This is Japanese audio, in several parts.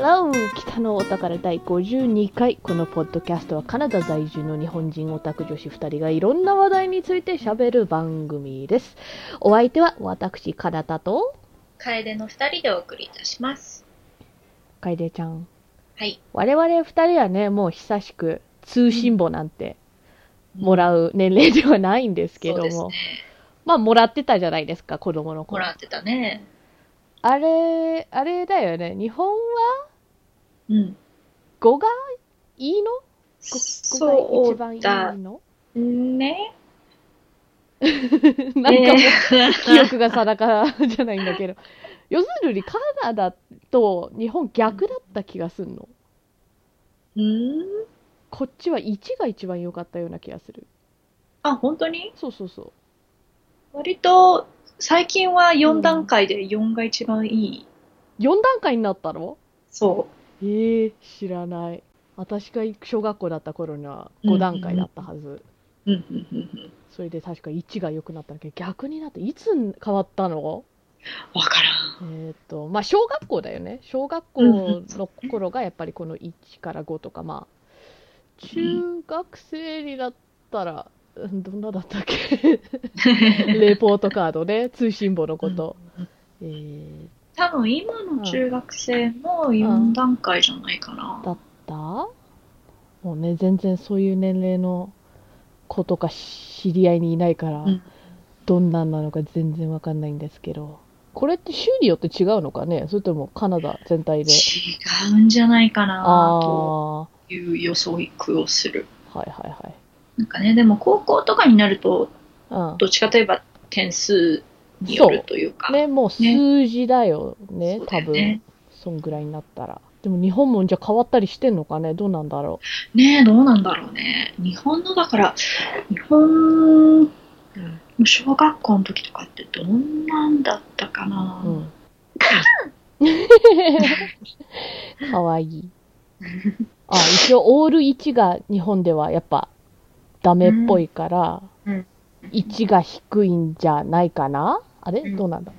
Hello! 北のお宝第52回。このポッドキャストはカナダ在住の日本人オタク女子2人がいろんな話題について喋る番組です。お相手は私、カナタと楓の二人でお送りいたします。楓ちゃん。はい。我々2人はね、もう久しく通信簿なんてもらう年齢ではないんですけども、そうですね。まあもらってたじゃないですか、子供の頃。もらってたね。あれ、あれだよね。日本はうん。5がいいの ?5 がそ一番いいの？ね。なんかもう、記憶が定かじゃないんだけど。要するにカナダと日本逆だった気がするの。うん？こっちは1が一番良かったような気がする。あ、本当に？そうそうそう。割と、最近は4段階で4が一番いい。4段階になったの？そえー、知らない。私が小学校だった頃には5段階だったはず。それで確か1が良くなったんだけど、逆になっていつ変わったの？わからん。えっ、と、まあ、小学校だよね。小学校の頃がやっぱりこの1から5とか、まあ、中学生になったら、うんどんなだったっけ？レポートカードね、通信簿のこと。うんえー、多分今の中学生も4段階じゃないかな。だった？もうね、全然そういう年齢の子とか知り合いにいないから、うんどんなんなのか全然わかんないんですけど、これって州によって違うのかね？それともカナダ全体で？違うんじゃないかあな、あとー、いう予測をする。はいはいはい。なんかね、でも高校とかになると、うんどっちかといえば点数によるというか。ね、もう数字だよね、そうだ多分。そんぐらいになったら。でも日本もじゃあ変わったりしてんのかね？どうなんだろねえ、どうなんだろうね。日本の、だから、日本小学校の時とかってどんなんだったかな。うん。かわいい。あ、一応オール1が日本ではやっぱダメっぽいから、うん1が低いんじゃないかな？あれ？うんどうなんだ？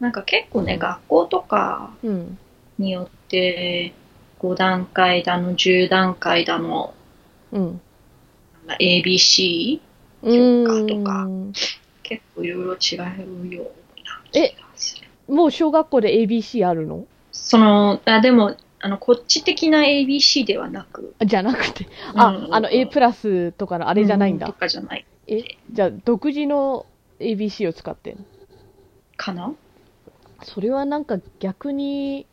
なんか結構ね、学校とかうん。によって、5段階だの、10段階だの、うん。ABC? う評価とか結構いろいろ違うような気がする。もう小学校で ABC あるの？その、あ、でも、あの、こっち的な ABC ではなく、あじゃなくて。あ、うんあの A プラスとかのあれじゃないんだうと。かじゃないえ、じゃあ独自の ABC を使ってんの？かな？それはなんか逆に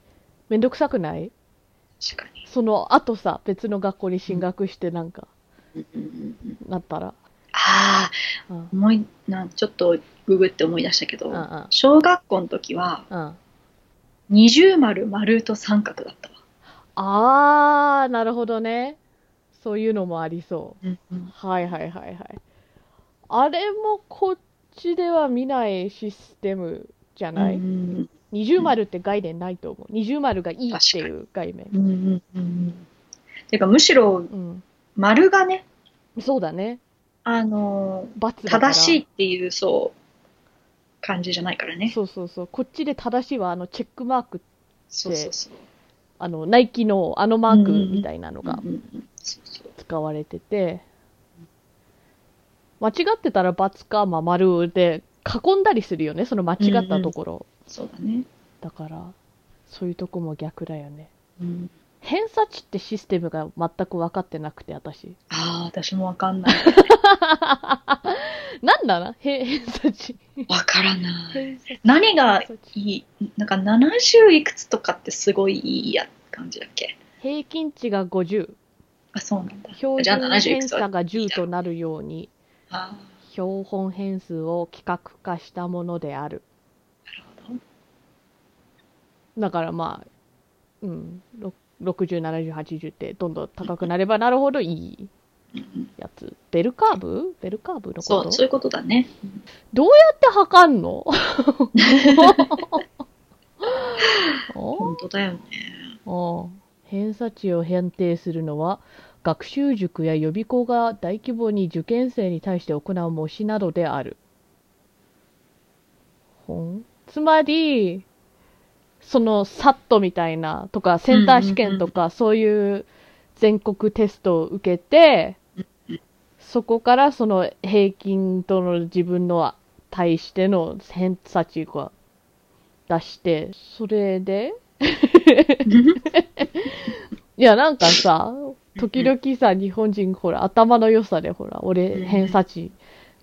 めんどくさくない？確かに。その後さ、別の学校に進学してなんかうんうんうんうんなったら。ああ、うん。思い、な、ちょっとググって思い出したけど、うんうん小学校の時は、うん。二重丸、丸と三角だったわ。あー、なるほどね。そういうのもありそう。うんうんはいはいはいはい。あれもこっちでは見ないシステムじゃない、うん二重丸って概念ないと思う。二重丸がいいっていう概念。うんうんうん。てか、むしろ、うん。丸がね、そうだね。あの罰。正しいっていう、そう、感じじゃないからね。そうそうそう。こっちで正しいは、あの、チェックマーク、そうそうそう。あの、ナイキのあのマークみたいなのが使われてて、間違ってたら×か、まあ、丸で囲んだりするよね、その間違ったところ。そうだね。だから、そういうとこも逆だよね。うん、偏差値ってシステムが全く分かってなくて、私。ああ、私もわかんない。なんだな偏偏差値。わからない。何がいい？なんか70いくつとかってすごいいいや感じだっけ？平均値が50。あ、そうなんだ。標準70いくつは偏差が10となるように、あ標本変数を規格化したものである。あ、なるほど。だからまあ、うん、ろ60、70、80ってどんどん高くなればなるほどいいやつ。ベルカーブ？ベルカーブのこと？そう、そういうことだね。どうやって測んの？お？本当だよね。お偏差値を判定するのは学習塾や予備校が大規模に受験生に対して行う模試などである。ほん？つまり、そのサットみたいなとか、センター試験とか、そういう全国テストを受けて、そこからその平均との自分の対しての偏差値が出して、それで？いや、なんかさ、時々さ、日本人、ほら、頭の良さで、ほら、俺、偏差値、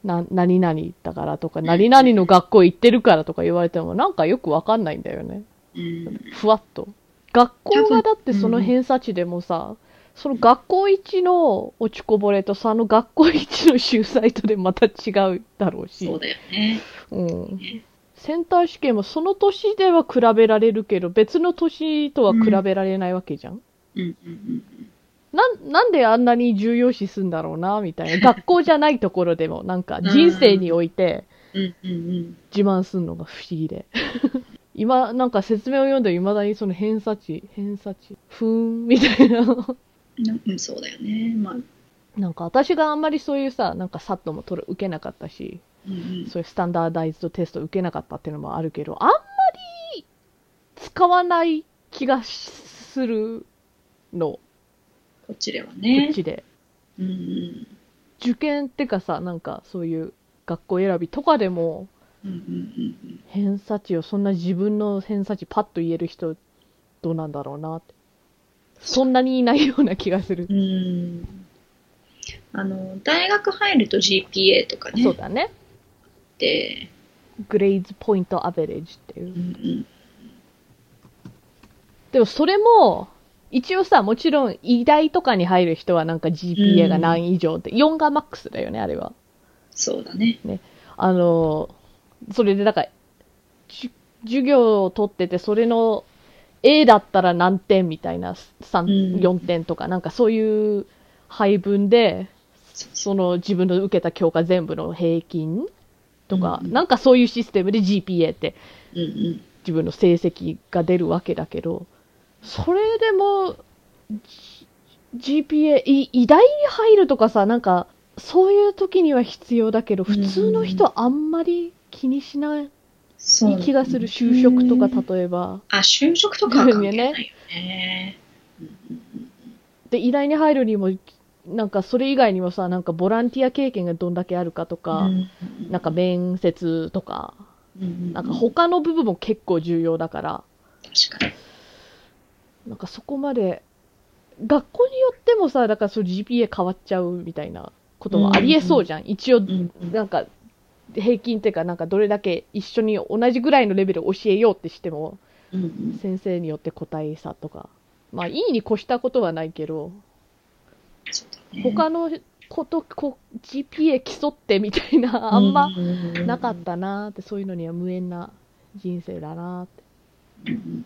な、何々だからとか、何々の学校行ってるからとか言われても、なんかよくわかんないんだよね。うんふわっと。学校がだってその偏差値でもさ、その学校一の落ちこぼれとその学校一の秀才とでまた違うだろうし。そうだよね。うん。センター試験もその年では比べられるけど、別の年とは比べられないわけじゃん。うんうんうんなん、なんであんなに重要視すんだろうな、みたいな。学校じゃないところでも、なんか人生において自慢するのが不思議で。今、なんか説明を読んで未だにその偏差値、偏差値、ふーん、みたいな。なうん、そうだよね。まあ、なんか私があんまりそういうさ、なんかサットも取る、受けなかったし、うんうんそういうスタンダーダイズドテスト受けなかったっていうのもあるけど、あんまり使わない気がするの、こっちではこねっ。ちで。うんうん受験ってかさ、なんかそういう学校選びとかでも、うんうんうん偏差値をそんな自分の偏差値パッと言える人どうなんだろうなって。そんなにいないような気がするう。んあの、大学入ると GPA とかね。そうだね。で、グレーズポイントアベレージっていうう。んうんでもそれも、一応さ、もちろん医大とかに入る人はなんか GPA が何以上って、4がマックスだよね、あれは。そうだね。あの、それでだから、じ授業を取ってて、それの A だったら何点みたいな、3、うん4点とか、なんかそういう配分で、その自分の受けた教科全部の平均とか、うんなんかそういうシステムで GPA ってうんうん。自分の成績が出るわけだけど、それでも、G- GPA、い医大に入るとかさ、なんか、そういう時には必要だけど、普通の人あんまり気にしない気がする。就職とかうん例えば。あ、就職とかは関係ないよね。で、医大に入るにも、なんかそれ以外にもさ、なんかボランティア経験がどんだけあるかとか、うんなんか面接とか、うんなんか他の部分も結構重要だから、確かに。なんかそこまで、学校によってもさ、だからそう GPA 変わっちゃうみたいなこともありえそうじゃん。一応、うんうんなんか、平均っていうか、なんかどれだけ一緒に同じぐらいのレベルを教えようってしても、うんうん。先生によって答え差とか。まあ、い。いに越したことはないけど、他のこと、こ GPA 競ってみたいな、あんまなかったなーって、そういうのには無縁な人生だなーって。うん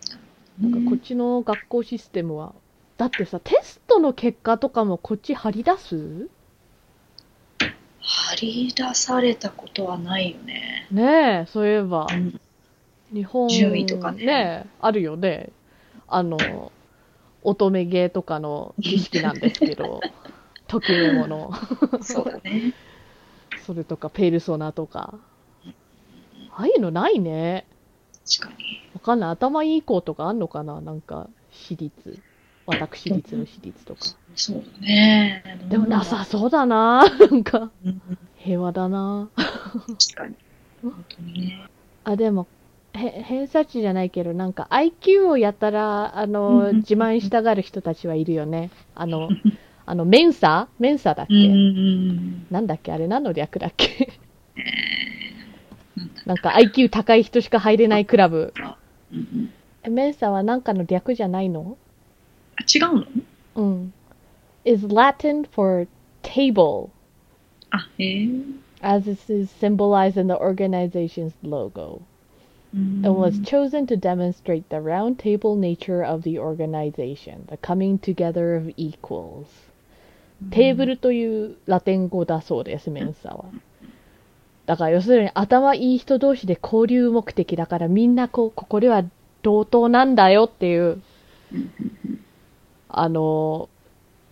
なんかこっちの学校システムは、だってさ、テストの結果とかもこっち張り出す？張り出されたことはないよね。ねえ、そういえば、うん日本、順位とかねえあるよね。あの、乙女芸とかの知識なんですけど、時メモの、そうだね。それとか、ペルソナとか。ああいうのないね。確かに。わかんない。頭いい子とかあんのかな？なんか、私立。私立の私立とか。そうだね。でもなさそうだななんか、うん平和だな確かに。本当にね。あ、でも、へ偏差値じゃないけど、なんか IQ をやたら、あうんの、うん自慢したがる人たちはいるよね。あの、あの、メンサメンサだっけ、なんだっけ？あれ何の略だっけ？なんだなんか IQ 高い人しか入れないクラブ。うんうんえメンサはなんかの略じゃないのあ違うのうん。is Latin for table, あ、へえ。 as this is symbolized in the organization's logo. うん and was chosen to demonstrate the round table nature of the organization, the coming together of equals. テーブルというラテン語だそうです、メンサは。 だから要するに頭いい人同士で交流目的だからみんなこう、ここでは同等なんだよっていう、あの、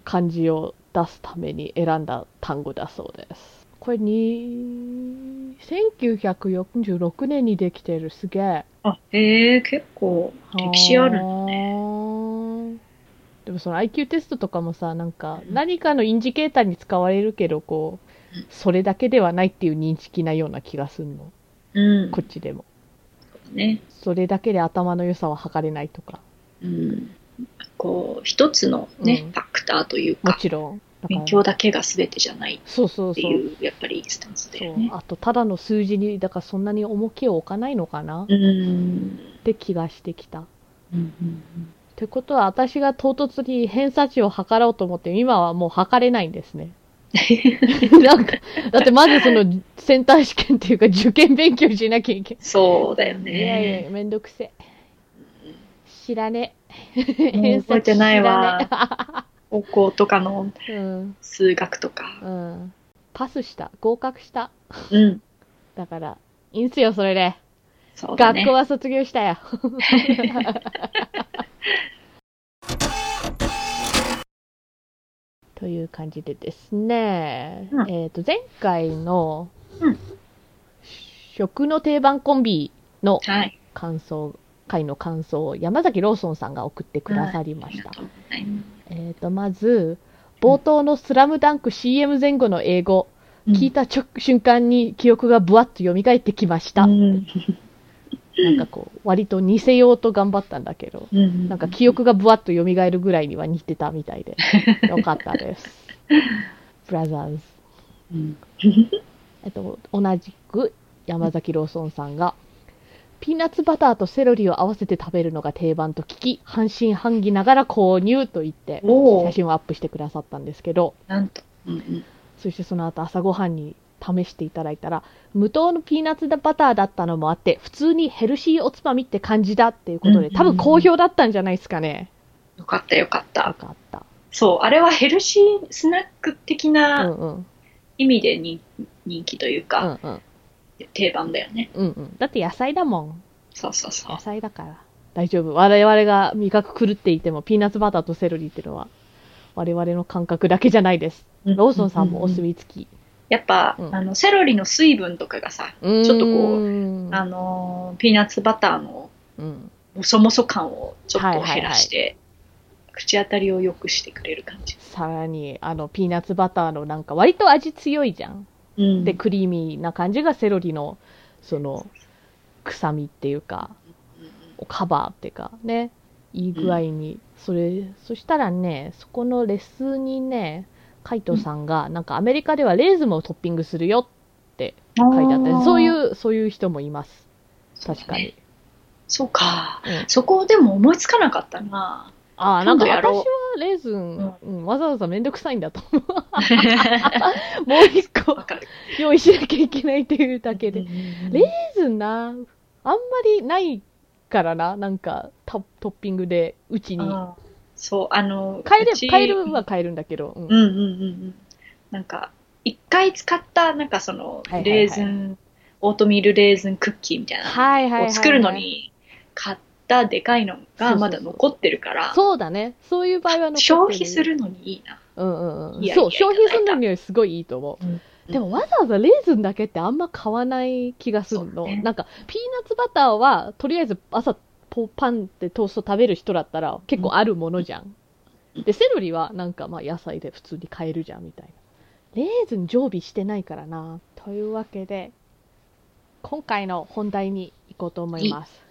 漢字を出すために選んだ単語だそうです。これに、1946年にできてる。すげえ。あ、へえ、結構歴史あるのね。ね。でもその IQ テストとかもさ、なんか何かのインジケーターに使われるけど、こううん、それだけではないっていう認識なような気がするの。うん。こっちでも。ね。それだけで頭の良さは測れないとか。うん。こう、一つのね、うんファクターというもか、ちろん。勉強だけが全てじゃないそうそうそう。っていう、やっぱりスタンスだそうよね。あと、ただの数字に、だからそんなに重きを置かないのかなっうん。て気がしてきた。うんうんってことは、私が唐突に偏差値を測ろうと思って、今はもう測れないんですね。なんか、だってまずそのセンター試験っていうか受験勉強しなきゃいけそうだよない。いやいね。や、めんどくせえ。知らねえ。もう覚えてないわ偏差値知らね高校とかの。数学とか。うん。パスした。合格した。うん。だから、いいんすよ、それで。そうだね。学校は卒業したよ。という感じでですね、うんえっ、と、前回の、うん食の定番コンビのはい。感想、回の感想を山崎ローソンさんが送ってくださりました。ありがとうございえっ、と、まず、冒頭のスラムダンク CM 前後の英語、聞いた直瞬間に記憶がブワッと蘇ってきました。うんなんかこう、割と似せようと頑張ったんだけど、うんなんか記憶がブワッと蘇るぐらいには似てたみたいで、よかったです。ブラザーズ。うんえっと、同じく山崎ローソンさんが、ピーナッツバターとセロリを合わせて食べるのが定番と聞き、半信半疑ながら購入と言って、写真をアップしてくださったんですけど、なんと。うんうんそしてその後朝ごはんに試していただいたら、無糖のピーナッツバターだったのもあって、普通にヘルシーおつまみって感じだっていうことで、うん多分好評だったんじゃないですかね。よかったよかっよた。かった。そう、あれはヘルシースナック的うな。意味でに人気といううか、んうん。定番だよね。うんうん。だって野菜だもん。そうそうそう野。菜だから。大丈夫。我々が味覚狂っていても、ピーナッツバターとセロリっていうのは、我々の感覚だけじゃないです。ローソンさんもお墨付き。やっぱ、うん。あの、セロリの水分とかがさ、ちょっとこうう、あのー、ピーナッツバターのうん。もそもそ感をちょっとはいはいはい。減らして、口当たりを良くしてくれる感じ。さらに、あの、ピーナッツバターのなんか、割と味強いじゃん。うん。で、クリーミーな感じがセロリの、その、臭みっていうか、カバーっていうか、ね、いい具合に、それ、そしたらね、そこのレスにね、カイトさんが、なんかアメリカではレーズンをトッピングするよって書いてあって、そういう、う、そういう人もいます。確かに。そうか。うんそこでも思いつかなかったな。ああ、なんか私はレーズン、ううんわざわざめんどくさいんだと思う。もう一個。用意しなきゃいけないっていうだけで。レーレズンな、あんまりないからな、なんかトトッピングでうちに。そう、あの、買える買えるは買えるんだけど。うんうんうんうんうん。なんか、一回使った、なんかその、はいはいはいレーズン、オートミールレーズンクッキーみたいなはいはいはい、はい。を作るのに買ったでかいのがまだ残ってるから、そうだね。そういう場合は消費す。るのにいいな。うんうんうん。そう、消費するのにはすごいいいと思う。うんでもわざわざレーズンだけってあんま買わない気がするの。ねなんか、ピーナッツバターは、とりあえず朝、ポパンってトースト食べる人だったら結構あるものじゃん。で、セロリはなんかまあ野菜で普通に買えるじゃんみたいな。レーズン常備してないからな。というわけで、今回の本題に行こうと思います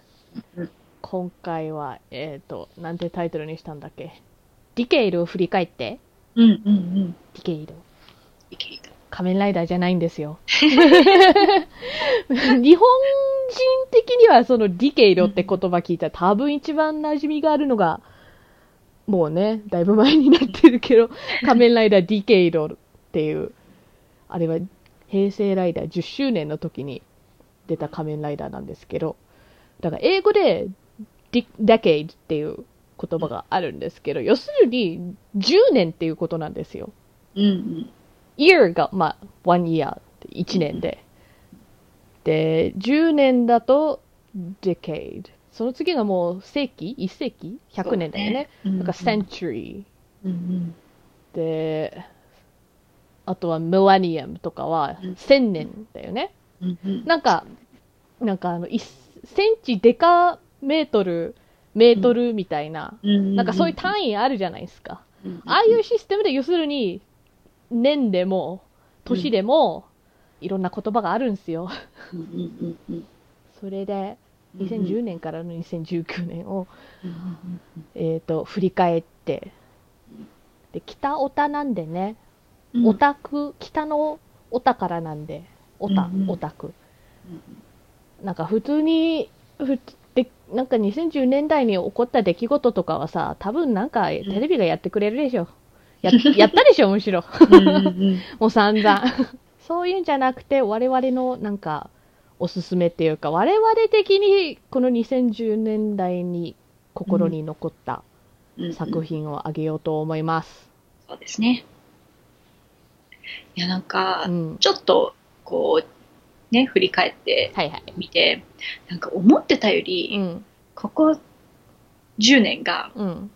うん。今回は、えっ、と、なんてタイトルにしたんだっけ？ディケイルを振り返って、うんうんうん。ディケイル。仮面ライダーじゃないんですよ。日本人的にはそのディケイドって言葉聞いたら多分一番馴染みがあるのが、もうね、だいぶ前になってるけど、仮面ライダーディケイドっていう、あれは平成ライダー10周年の時に出た仮面ライダーなんですけど、だから英語でディデケイドっていう言葉があるんですけど、要するに10年っていうことなんですよ。うんうん。year が、まあ、one year、1年で。で、10年だと decade。その次がもう世紀 ?1 世紀 ?100 年だよね。ね。なんか century。うんうん。で、あとは millennium とかはうん1000年だよね。うんうんなんか、なんかあの、1センチデカメートル、メートルみたいな、なんかそういう単位あるじゃないですか。ああいうシステムで、要するに、年でも、年でも、いろんな言葉があるんですよ。それで、うん2010年からの2019年を、えっ、と、振り返って、で、北オタなんでね、うんオタク、北のオタからなんで、オタオタク。なんか普通に、ふでなんか2010年代に起こった出来事とかはさ、多分なんかテレビがやってくれるでしょ。ややったでしょ、むしろ。もう散々。そういうんじゃなくて、我々のなんか、おすすめっていうか、我々的にこの2010年代に心に残ったうん作品をあげようと思います。そうですね。いや、なんかう、ん。ちょっと、こう、ね、振り返ってはいはい。みて、なんか思ってたようり、ん。ここ10年がうん。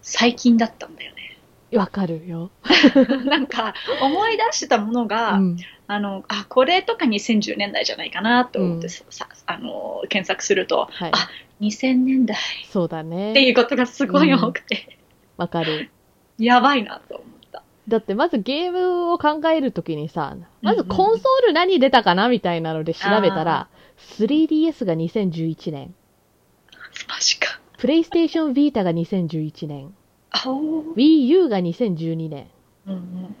最近だったんだよね。わかるよ。なんか、思い出してたものが、うん。あの、あ、これとか2010年代じゃないかなと思ってうんあの、検索すると、はい。あ2000年代そうだってね。いうことがすごい多くて、わかる。やばいなと思った。だってまずゲームを考えるときにさ、まずコンソール何出たかなみたいなので調べたら、3DS が2011年、マジか。プレイステーションビータが2011年、あおー。Wii U が2012年、うん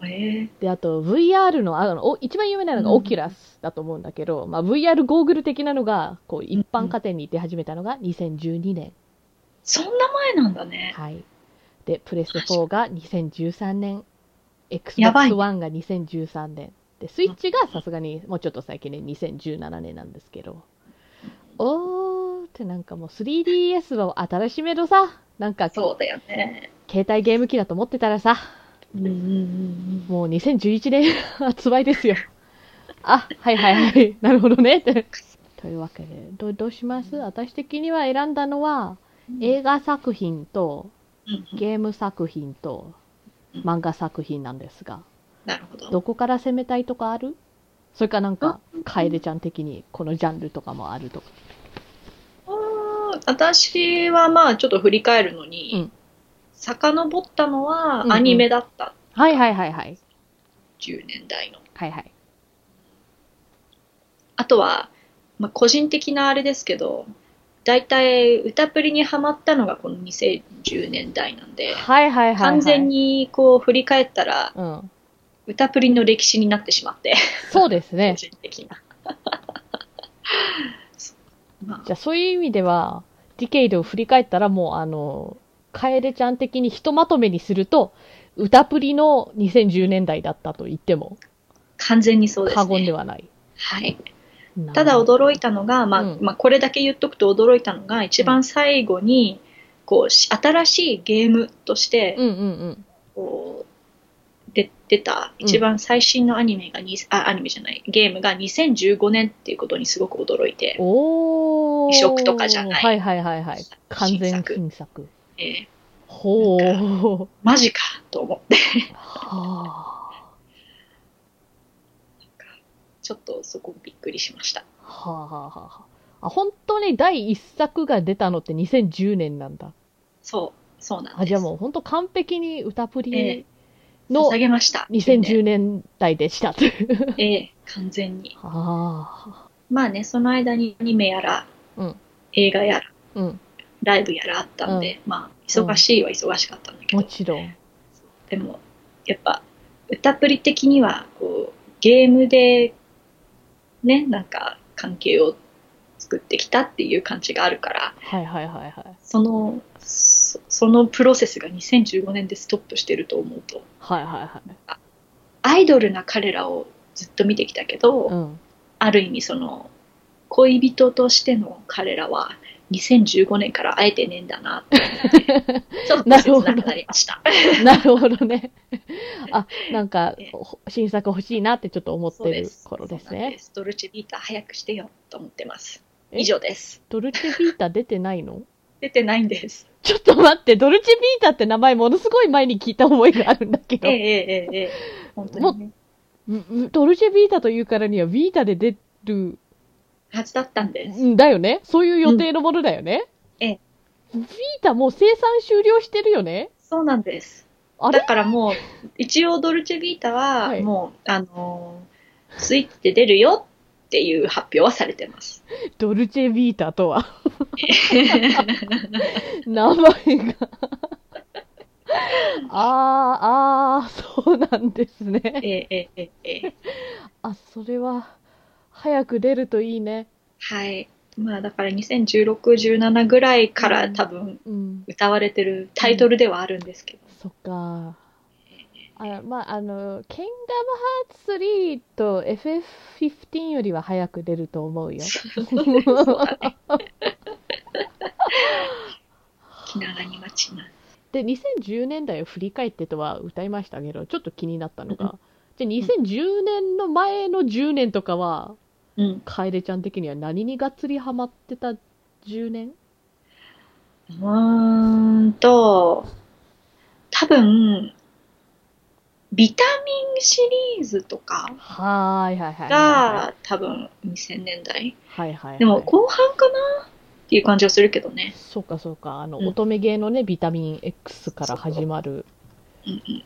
で、あと VR の、あの、お一番有名なのがうん。オキュラスだと思うんだけど、まあ VR ゴーグル的なのが、こう一般家庭に出始めたのが2012年。そんな前なんだね。はい。で、プレステ4が2013年、Xbox One が2013年。で、スイッチがさすがにもうちょっと最近ね、2017年なんですけど。おーってなんかもう 3DS は新しめのさ、なんかそうだよね。携帯ゲーム機だと思ってたらさ、うんうんうんもう2011年 発売ですよ。あ、はいはいはい。なるほどね。ってというわけで、どうどうします？私的には選んだのは、うん。映画作品とゲーム作品とうん漫画作品なんですが、なるほど。どこから攻めたいとかある？それかなんかうん、楓ちゃん的にこのジャンルとかもあるとか。私はまあちょっと振り返るのに、うん遡ったのうんはうんアニメだった。はいはいはいはい。10年代の。はいはい。あとは、まあ、個人的なあれですけど、大体歌プリにハマったのがこの2010年代なんで、はいはいはい、はい。完全。にこう振り返ったらうん。歌プリの歴史になってしまって、そうです個ね。人的な。まあじゃあそういう意味では、ディケイドを振り返ったらもうあの、楓ちゃん的にひとまとめにすると、歌プリの2010年代だったと言っても完全にそうです過言でね。はない。はい。ただ驚いたのが、まあうんまあ、これだけ言っとくと驚いたのが、一番最後に、こう、し新しいゲームとして、うんうんうん。こう、で出た、一番最新のアニメがに、あ、アニメじゃない、ゲームが2015年っていうことにすごく驚いて、おー。移植とかじゃないはいはいはいはい。完全新作新作。えーほー。マジかと思って、はあ。ちょっとそこびっくりしました。はあはあはあはあ。あ、本当に第一作が出たのって2010年なんだ。そう、そうなんです。あ、じゃあもう本当完璧に歌プえリえの捧げました。2010年代でした。ええ完全に。あまあね、その間にアニメやら、うん映画やら、あ。うん。ライブやらあったんで、まあ、忙しいは忙しかったんだけど、もちろん。でも、やっぱ、歌プリ的には、こう、ゲームで、ね、なんか、関係を作ってきたっていう感じがあるから、はいはいはいはい。その、そそのプロセスが2015年でストップしてると思うと、はいはいはい。アイドルな彼らをずっと見てきたけど、うん。ある意味その、恋人としての彼らは、2015年から会えてねえんだなって思って、ちょっと切なくなりました。なるほど ね。あ、なんか、ほ新作欲しいなってちょっと思ってる頃ですね。すドルチェビータ早くしてよと思ってます。え？以上です。ドルチェビータ出てないの？出てないんです。ちょっと待って、ドルチェビータって名前ものすごい前に聞いた思いがあるんだけどええ、ええええええ本当にね。んんドルチェビータというからにはビータで出るはずだったんです。んだよねそういう予定のものだよね、ええ。ビータもう生産終了してるよねそうなんです。あれ？だからもう、一応ドルチェビータは、はいもう、あのースイッチで出るよっていう発表はされてます。ドルチェビータとは？名前が。あーあーそうなんですね。ええええええ。あそれは早く出るといいね。はい。まあだから2016、17ぐらいから多分うん歌われてるタイトルではあるんですけど。そっかあまああの「キングダムハーツ3」と FF15 よりは早く出ると思うよ。気長に待ちます。で2010年代を振り返ってとは歌いましたけどちょっと気になったのうがじゃあ2010年の前の10年とかはうん。楓ちゃん的には何にがっつりハマってた10年？うーんと、多分、ビタミンシリーズとかはーいはいはいはい。が多分2000年代。はいはいはい。でも後半かなっていう感じはするけどね。そうかそうか。あの、うん。乙女芸のねビタミン X から始まる。うんうん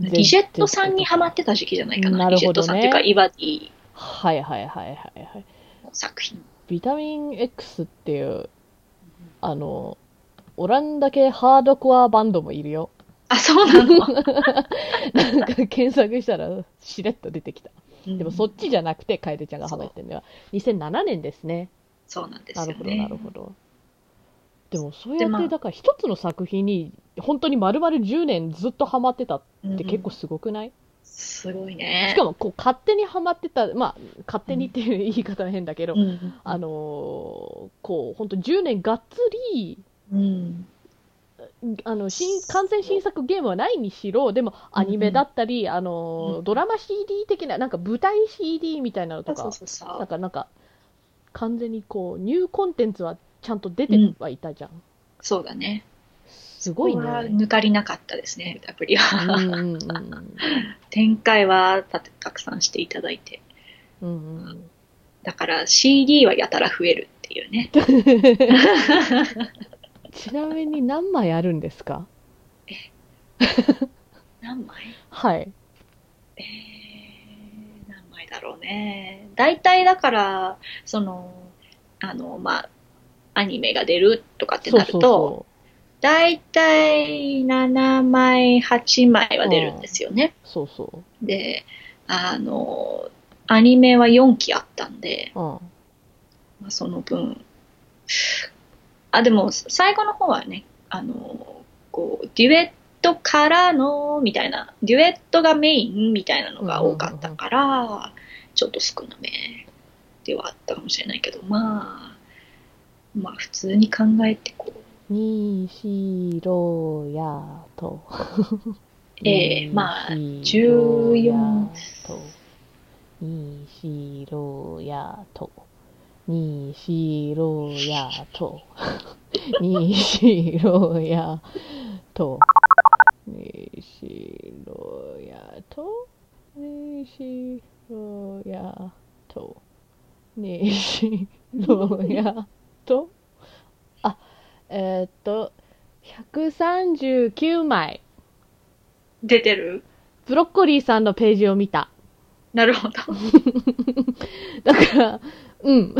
うん。ジェットさんにハマってた時期じゃないかな。なるほどね。リジェットさんっていうか、イバディはいはいはいはいはいの作品。ビタミン X っていうあのオランダ系ハードコアバンドもいるよあ、そうなの？なんか検索したらしれっと出てきた。でもそっちじゃなくて楓ちゃんがハマってるのは2007年ですね。そうなんですなるほどよね。なるほど。でもそうやってだから一つの作品に本当に丸々10年ずっとハマってたって結構うんすごくない、すごいね。しかもこう勝手にハマってたまあ勝手にっていう言い方は変だけど、うん、あのーこう本当10年がっつりうん、あの新完全新作ゲームはないにしろでもアニメだったり、あのーうんドラマ CD 的ななんか舞台 CD みたいなのとそうかそうそうなんかなんか完全にこうニューコンテンツはちゃんと出てはいたじゃん、そうだね。すごいね抜かりなかったですね、アプリうんは。うんうん展開はたたくさんしていただいて。うんうんだから CD はやたら増えるっていうね。ちなみに何枚あるんですか？何枚？はい。えー、何枚だろうね。大体だから、その、あの、まあ、アニメが出るとかってなると、大体7枚、8枚は出るんですよね。うそうそう。で、あの、アニメは4期あったんで、まあ、その分、あ、でも最後の方はね、あの、こう、デュエットからの、みたいな、デュエットがメインみたいなのが多かったから、ちょっと少なめではあったかもしれないけど、まあ、まあ普通に考えてこう、にしろやと。ええまあにしろや14と。にしろやと。にしろやと。にしろやと。にしろやと。にしろやと。にしろやと。あ、えーっと、139枚。出てる？ブロッコリーさんのページを見た。なるほど。だから、うん。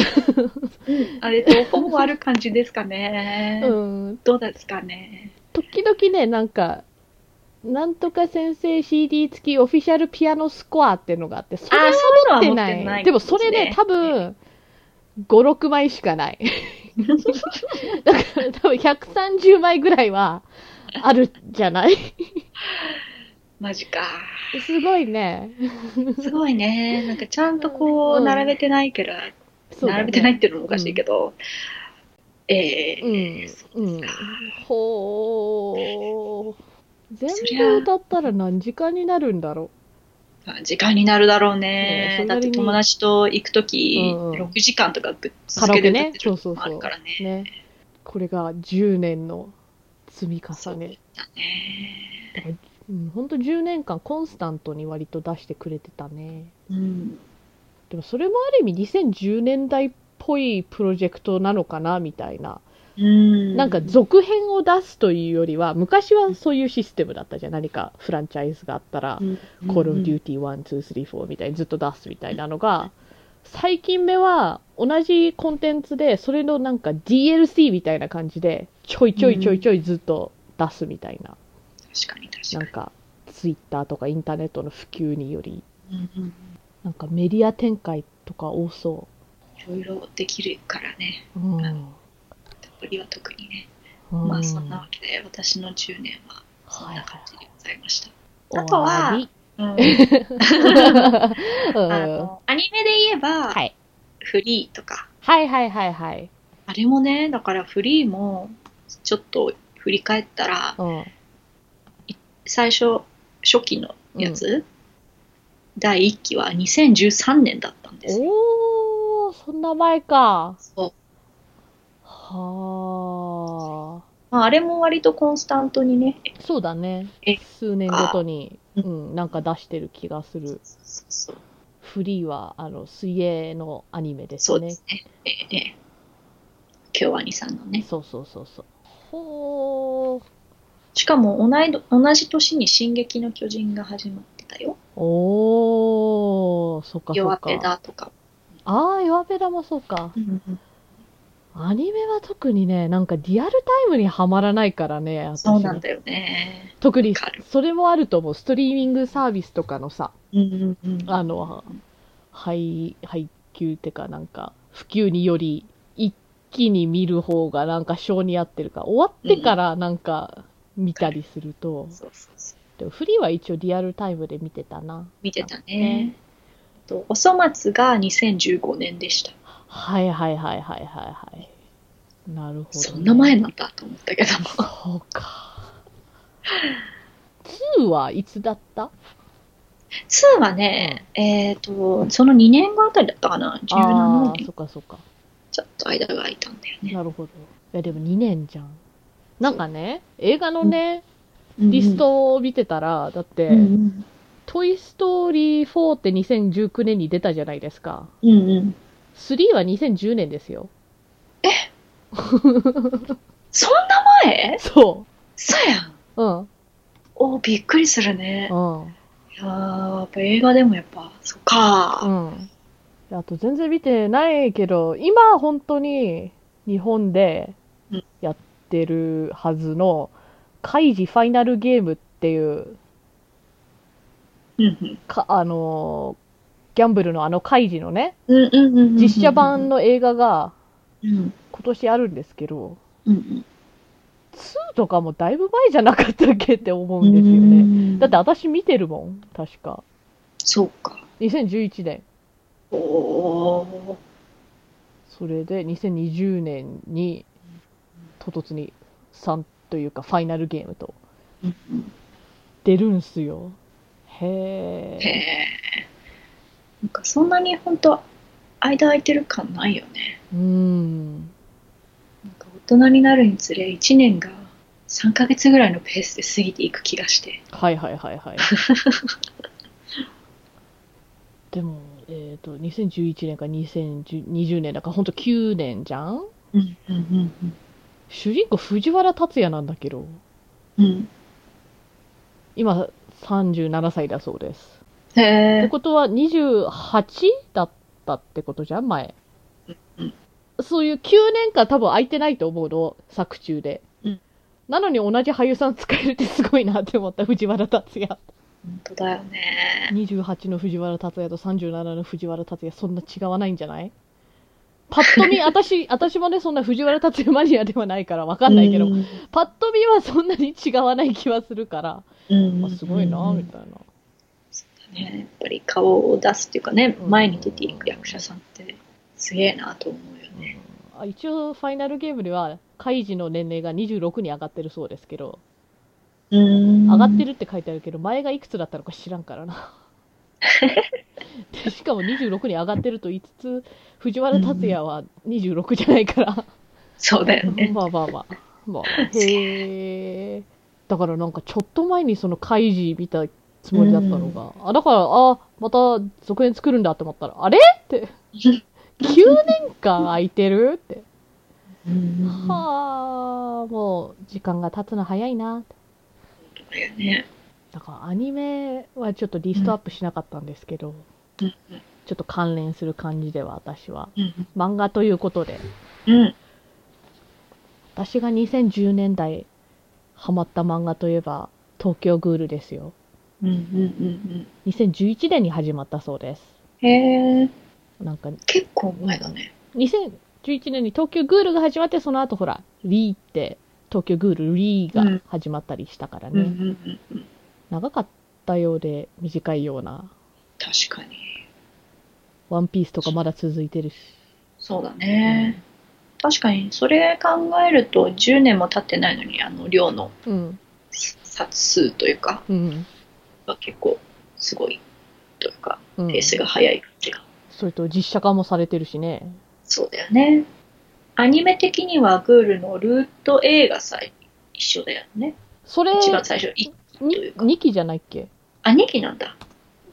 あれとほぼある感じですかね？うん。どうですかね？時々ね、なんか、なんとか先生 CD 付きオフィシャルピアノスコアっていうのがあって、それは持っててないい。でもそれね、多分、5、6枚しかない。だから多分130枚ぐらいはあるじゃない？マジか。すごいね。すごいね。なんかちゃんとこう、うん並べてないから、そうだね並べてないっていうのもおかしいけど、えうんー、そううんですか。。ほー。全部歌ったら何時間になるんだろあ時間になるだろうねねだって友達と行くとき、うんうん6時間とかぶっカ続けて歌ってる。ね。ね。これが10年の積みそうだ重ね。ね。うん、ほんと10年間コンスタントに割と出してくれてたね。うん。でもそれもある意味2010年代っぽいプロジェクトなのかなみたいな。うん。なんか続編を出すというよりは、昔はそういうシステムだったじゃん。何かフランチャイズがあったら、うん、Call of Duty 1、2、3、4みたいにずっと出すみたいなのが、最近目は同じコンテンツで、それのなんか DLC みたいな感じで、ちょいちょいちょいちょいずっと出すみたいな。確かに確かに。なんか、Twitter とかインターネットの普及により、なんかメディア展開とか多そいろいろできるからね。う。うん。アプリは特にね。うんまあそんなわけで私の10年はそんはいな感じでございました。終あとはうん あのアニメで言えば、はい。フリーとか、はいはいはいはい。あれもね、だからフリーもちょっと振り返ったら、うん。最初、初期のやつ、第1期は2013年だったんですよ。おー、そんな前か。そうはまあ、あれも割とコンスタントにね、あ。そうだねえ。数年ごとに、あうん、なんか出してる気がする。そうそうフリーは、あの、水泳のアニメですねそうです。ね。ええええ京アニさんのね。そうそうそうそう。ほー。しかも同いど同じ年に「進撃の巨人」が始まってたよ。おー、そっかそ弱っか。ペダとか。あー、弱ペダもそうか。うんうんアニメは特にね、なんかリアルタイムにはまらないからね、私そうなんだよね。特にそれもあると思う。ストリーミングサービスとかのさ、うんうんうん。あの、配、配給ってかなんか、普及により、一気に見る方がなんか性に合ってるか、終わってからなんか見たりすると、そうそうそう。でもフリーは一応リアルタイムで見てたな。見てたね。とおそ松が2015年でした。はいはいはいはいはいはい。なるほど、そんな前なんだと思ったけども。そうか。2はいつだった？2はね、えっ、と、その2年後あたりだったかな？あ17あー、年そっ。かそっか。ちょっと間が空いたんだよね。なるほど。いやでも2年じゃん。なんかね、映画のね、うんリストを見てたら、だって、うんうん。トイ・ストーリー4って2019年に出たじゃないですか。うんうん。3は2010年ですよ。そんな前？そそうやん。う。うん。おびっくりするね。うん。いやー、やっぱ映画でもやっぱ、そっかう。ん。あと全然見てないけど、今本当に日本でうんやってるはずの、カイジファイナルゲームっていう、うんか、あのーギャンブルのあのカイジのね。実写版の映画がうん。今年あるんですけど、うん2とかもだいぶ前じゃなかったっけって思ううんですよね。ねだって私見てるもん、確か。そうか。2011年。おー。それで2020年に唐突に3というかファイナルゲームとうんうん出るんすよ。へへえ。んかそんなに本当間空いてる感ないよね。うーん。なんか大人になるにつれ1年が3ヶ月ぐらいのペースで過ぎていく気がして。はいはいはいはい。でも、えっ、と、2011年か2020年だからほんと9年じゃんうんうんうん主人公藤原竜也なんだけど、うん。うん。今37歳だそうです。へってえ。ことは 28? だったってことじゃん前。うんそういう9年間多分空いてないと思うの、作中で。うんなのに同じ俳優さん使えるってすごいなって思った、藤原竜也。本当だよね。28の藤原竜也と37の藤原竜也、そんな違わないんじゃない？パッと見、私、私もね、そんな藤原竜也マニアではないからわかんないけど、うんパッと見はそんなに違わない気はするから、うんあすごいな、みたいな。ね、やっぱり顔を出すっていうかね、うん前に出ていく役者さんってすげえなと思うよね。あ一応、ファイナルゲームでは、カイジの年齢が26に上がってるそうですけど、うん上がってるって書いてあるけど、前がいくつだったのか知らんからな。でしかも26に上がってると言いつつ、藤原竜也は26じゃないから、そうだよね。まあまあまあ。まあ、へえ。だからなんかちょっと前にそのカイジ見たつもりだったのが、あ、だから、あ、また続編作るんだって思ったら、あれ？って、9年間空いてる？って。うんはあ、もう時間が経つの早いな。だよね。だからアニメはちょっとリストアップしなかったんですけど、うんちょっと関連する感じでは私は。うん漫画ということで、うん私が2010年代ハマった漫画といえば、東京グールですよ。うんうんうん2011年に始まったそうです。うん。へえ、なんか、結構前だね。2011年に東京グールが始まって、その後ほら、リーって、東京グールリーが始まったりしたからね。うんうんうんうん。長かったようで短いような、確かに。ワンピースとかまだ続いてるし。そうだね。確かに、それ考えると10年も経ってないのに、あの量のうん。冊数というか、うん。が結構すごいというか、うんペースが速い感じが。それと実写化もされてるしね。そうだよね。アニメ的にはグールのルート A がさ、一緒だよね。それ、一番最初、いにというか2期じゃないっけ？あ、2期なんだ。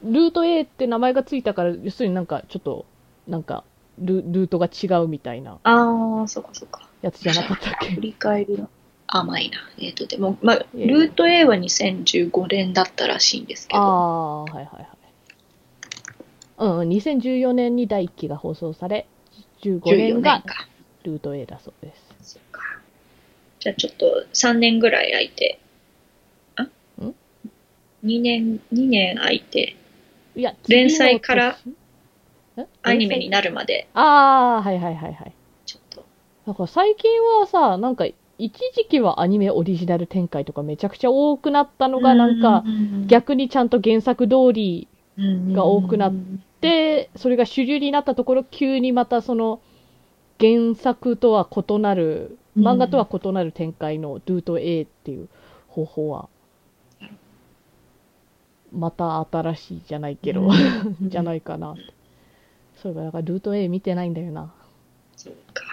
ルート A って名前がついたから、要するになんかちょっと、なんかル、ルートが違うみたいなああ、そうかそうか。やつじゃなかったっけ？振り返りが甘いな。えっ、と、でも、まあ、ルート A は2015年だったらしいんですけあど、あ、はいはいはい。うん、2014年に第1期が放送され、15 14年が。ルート A だそうです。そうか。じゃあちょっと3年ぐらい空いて、?2 年、2年空いて、いや、連載からアニメになるまで、ああ、はいはいはいはい。ちょっと、なんか最近はさ、なんか一時期はアニメオリジナル展開とかめちゃくちゃ多くなったのが、なんか逆にちゃんと原作通りが多くなっで、それが主流になったところ、急にまたその原作とは異なる、うん。漫画とは異なる展開のルート A っていう方法は、また新しいじゃないけど、じゃないかな。そういえば、だからルート A 見てないんだよな。そうか。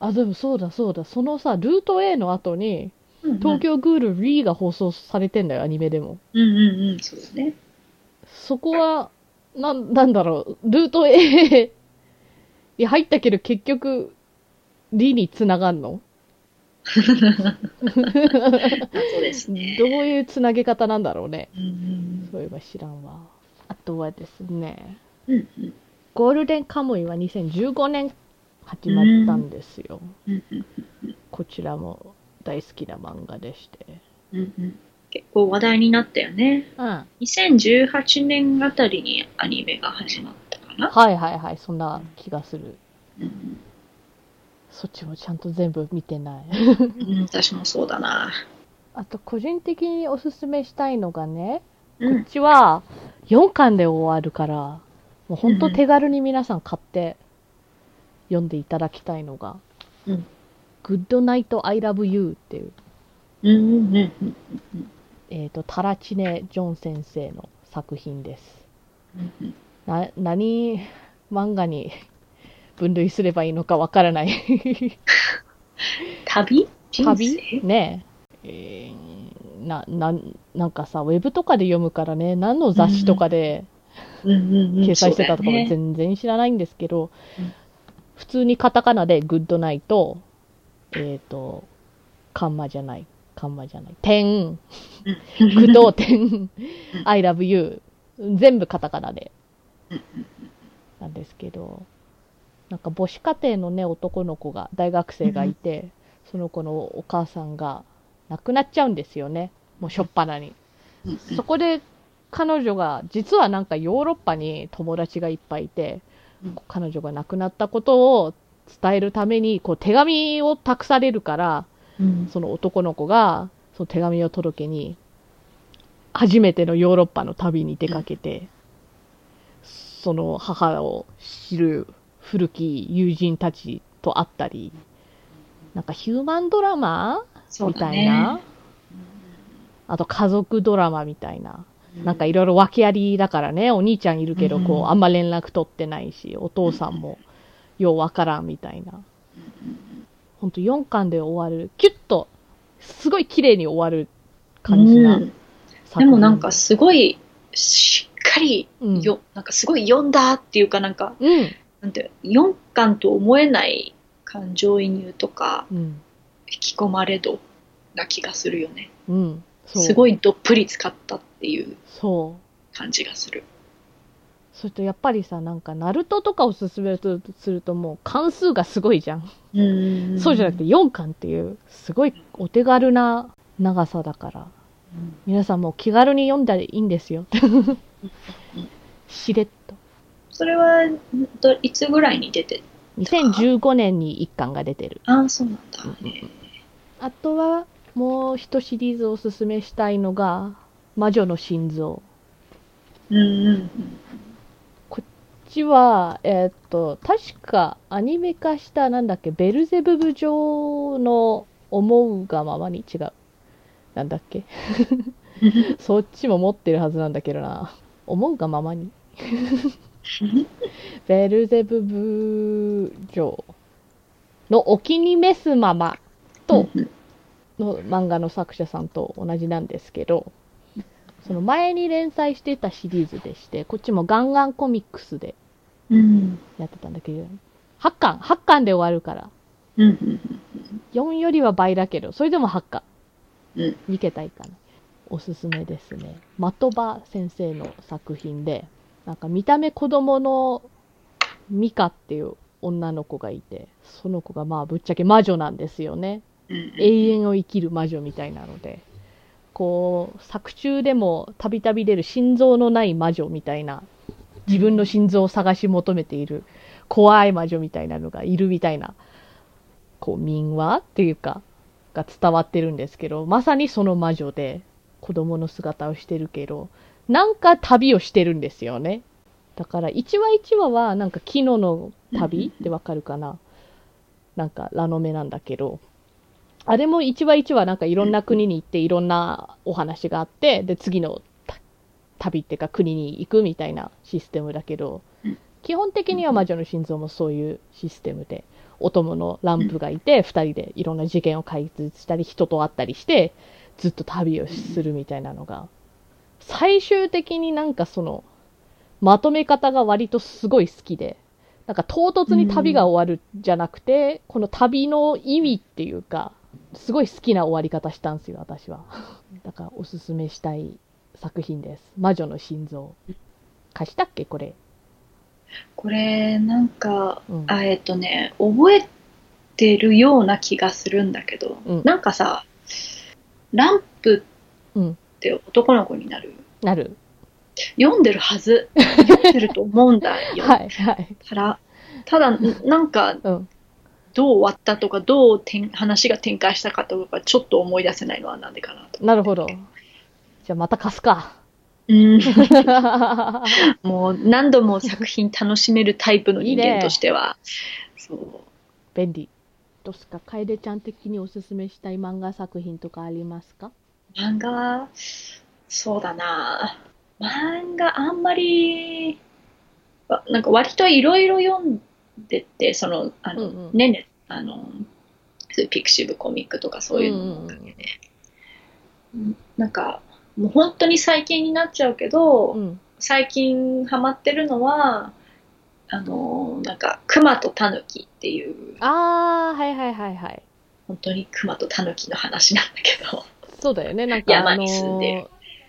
あ、でもそうだそうだ、そのさ、ルート A の後に、東京京グールリーが放送されてんだよ、アニメでも。うんうんうん、そうだね。そこは、なん、なんだろう、ルート A に入ったけど結局、リに繋がんの？そうですね。どういう繋げ方なんだろうね。うんうんそういえば知らんわ。あとはですね、うんうんゴールデンカムイは2015年始まったんですよ。うんうんこちらも大好きな漫画でして。うんうん結構話題になったよね。うん。2018年あたりにアニメが始まったかな。はいはいはい、そんな気がする。うんそっちもちゃんと全部見てない。うん、私もそうだな。あと個人的におすすめしたいのがね、こっうん。ちは4巻で終わるから、もうほんと手軽に皆さん買って読んでいただきたいのが、うん。Good Night I Love You っていう、うんうんうんうんえっ、と、タラチネ・ジョン先生の作品です。うんうんな、何漫画に分類すればいいのかわからない。旅？人旅生？ねえ。えーな、な、なんかさ、ウェブとかで読むからね、何の雑誌とかでうん掲載してたとかも全然知らないんですけど、うん。普通にカタカナでグッドナイト、えっ、と、カンマじゃない、カンマじゃない、点、うん。駆動点、I love you、全部カタカナで。うんなんですけど、なんか母子家庭のね、男の子が、大学生がいて、その子のお母さんが亡くなっちゃうんですよね。もうしょっぱなに。うんそこで彼女が、実はなんかヨーロッパに友達がいっぱいいて、うん。彼女が亡くなったことを伝えるために、こう手紙を託されるから、うん。その男の子が、その手紙を届けに、初めてのヨーロッパの旅に出かけて、その母を知る古き友人たちと会ったり、なんかヒューマンドラマみたいな、あと家族ドラマみたいな、なんかいろいろ訳ありだからね、お兄ちゃんいるけど、こう、うんあんま連絡取ってないし、お父さんもようわからんみたいな。ほんと4巻で終わる、キュッと、すごい綺麗に終わる感じうなん。作品。でもなんかすごい、しっかりうん。よ、なんかすごい読んだっていうかなんか、うんなんて、4巻と思えない感情移入とか、うん。引き込まれ度な気がするよね。うん。すごいどっぷり使ったっていう感じがする。それとやっぱりさなんかナルトとかを勧めるとするともう関数がすごいじゃん、うん。そうじゃなくて4巻っていうすごいお手軽な長さだから。うん。皆さんもう気軽に読んだらいいんですよ。しれっとそれはどいつぐらいに出て2015年に1巻が出てる。ああ、そうなんだ。うんうんあとはもう一シリーズおすすめしたいのが「魔女の心臓」うんうんこっちはえーっと確かアニメ化したなんだっけベルゼブブ城の思うがままに違う。なんだっけ。うん。そっちも持ってるはずなんだけどな。思うがままに ベルゼブブ城のお気に召すままとうんの漫画の作者さんと同じなんですけど、その前に連載してたシリーズでして、こっちもガンガンコミックスでうんやってたんだけど、8巻、8巻で終わるから、うんうん4よりは倍だけど、それでも8巻。うん2桁いかない。おすすめですね。的場先生の作品で、なんか見た目子供のミカっていう女の子がいて、その子がまあぶっちゃけ魔女なんですよね。うん永遠を生きる魔女みたいなので、こう、作中でもたびたび出る心臓のない魔女みたいな、自分の心臓を探し求めている怖い魔女みたいなのがいるみたいな、こう、民話っていうか、が伝わってるんですけど、まさにその魔女で、子供の姿をしてるけど、なんか旅をしてるんですよね。だから、1話1話は、なんか、昨日の旅ってわかるかな。なんか、ラノメなんだけど、あれも1話1話なんかいろんな国に行っていろんなお話があって、で、次のた旅っていうか国に行くみたいなシステムだけどうん、基本的には魔女の心臓もそういうシステムで、お供のランプがいて、二人でいろんな事件を解決したり、人と会ったりして、ずっと旅をするみたいなのが、最終的になんかその、まとめ方が割とすごい好きで、なんか唐突に旅が終わるじゃなくて、この旅の意味っていうか、すごい好きな終わり方したんですよ、私は。だからおすすめしたい作品です。魔女の心臓。貸したっけこれ？これ、なんか、うんあえっとね、覚えてるような気がするんだけど、うんなんかさ、ランプうんって男の子になる。なる。読んでるはず。読んでると思うんだよ。はい、はい。ただ、ただ、なんか、うん。どう終わったとか、どう展話が展開したかとか、ちょっと思い出せないのはなんでかなと。なるほど。じゃあまた貸すか。うん、もう何度も作品楽しめるタイプの人間としては、そう。便利。どうすか？楓ちゃん的におすすめしたい漫画作品とかありますか？漫画、そうだな。漫画あんまり、わなんか割といろいろ読んでて、その、あの、うんうんねね、あの、ピクシブコミックとかそういうののおかげで、うんなんか、もう本当に最近になっちゃうけど、うん。最近ハマってるのは、あの、なんか、熊とタヌキっていう、あー、はいはいはいはい。本当に熊とタヌキの話なんだけど、そうだよね。なんかあ山のに住んでる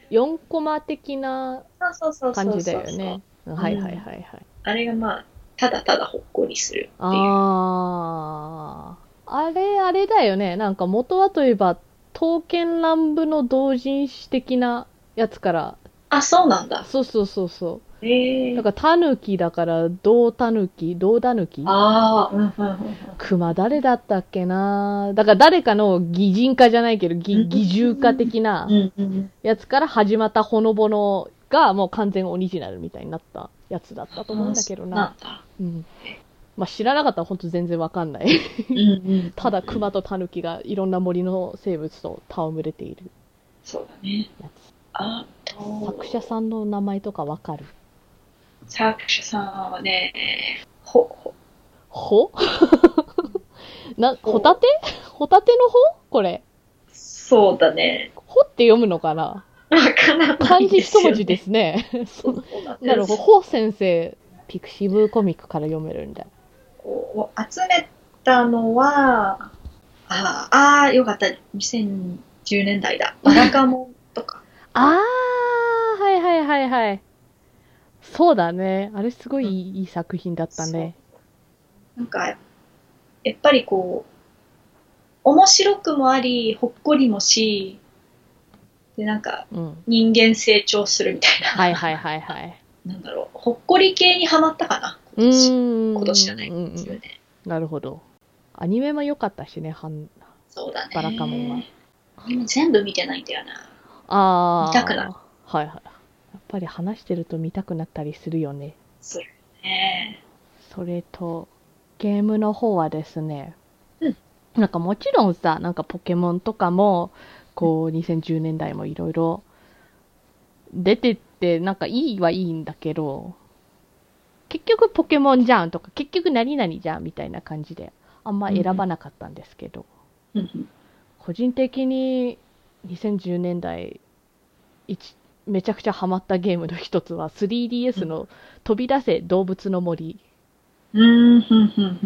4コマ的なそうそうそうそう感じだよね。うんはいはいはいはい。あれがまあ、ただただほっこりするっていう。あー。あれ、あれだよね。なんか元はといえば、刀剣乱舞の同人誌的なやつから、あ、そうなんだ。そうそうそうそへえう。だから、タヌキだから、銅タヌキ、銅タヌキ？ああ。熊誰だったっけな？だから誰かの擬人化じゃないけど、擬擬獣化的なやつから始まったほのぼのがもう完全オリジナルみたいになったやつだったと思うんだけどあな。そうなんだ。うん。まあ知らなかったら本当全然わかんない。ただ熊とタヌキがいろんな森の生物と戯れているそうだね。やあ作者さんの名前とかわかる？作者さんはね、ほ、ほ、ほ な、ホタテ？ホタテのほ？これ。そうだね。ほって読むのかな？わかな漢字。一文字ですね。なるほど。ホウ先生、ピクシブコミックから読めるんだ。こう集めたのは、あーあー、よかった。2010年代だ。バラカモンとか。あー、はいはいはいはい。そうだね。あれすごいいい,、いい作品だったね。なんか、やっぱりこう、面白くもあり、ほっこりもし、で、なんか、うん。人間成長するみたいな。はいはいはいはい。なんだろう、ほっこり系にハマったかな、う今年。今年じゃない、うんうんですよね。なるほど。アニメも良かったしね、はんそうだね。バラカモンは。全部見てないんだよな。あー。見たくなるはいはい。やっぱり話してると見たくなったりするよね。するね。それと、ゲームの方はですね、うん。なんかもちろんさ、なんかポケモンとかも、こう、2010年代もいろいろ出てって、なんかいいはいいんだけど、結局ポケモンじゃんとか、結局何々じゃんみたいな感じで、あんま選ばなかったんですけど、うんうん。個人的に2010年代一めちゃくちゃハマったゲームの一つは 3DS の飛び出せ動物の森。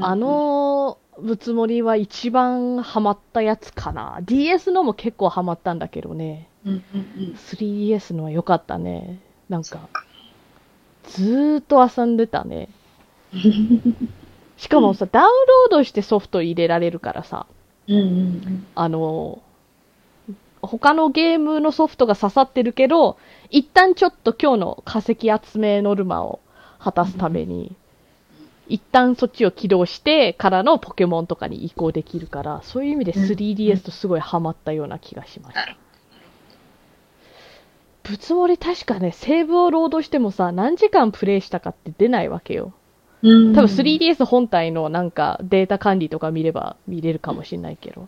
あ、の物盛りは一番ハマったやつかな。DS のも結構ハマったんだけどね。うんうんうん。3DS のは良かったね。なんか、ずーっと遊んでたね。しかもさ、ダウンロードしてソフト入れられるからさ、うんうんうん。あの、他のゲームのソフトが刺さってるけど、一旦ちょっと今日の化石集めノルマを果たすために、一旦そっちを起動してからのポケモンとかに移行できるから、そういう意味でうん 3DS とすごいハマったような気がします。なるぶつもり確かね、セーブをロードしてもさ、何時間プレイしたかって出ないわけよ。うん多分 3DS 本体のなんかデータ管理とか見れば見れるかもしれないけど。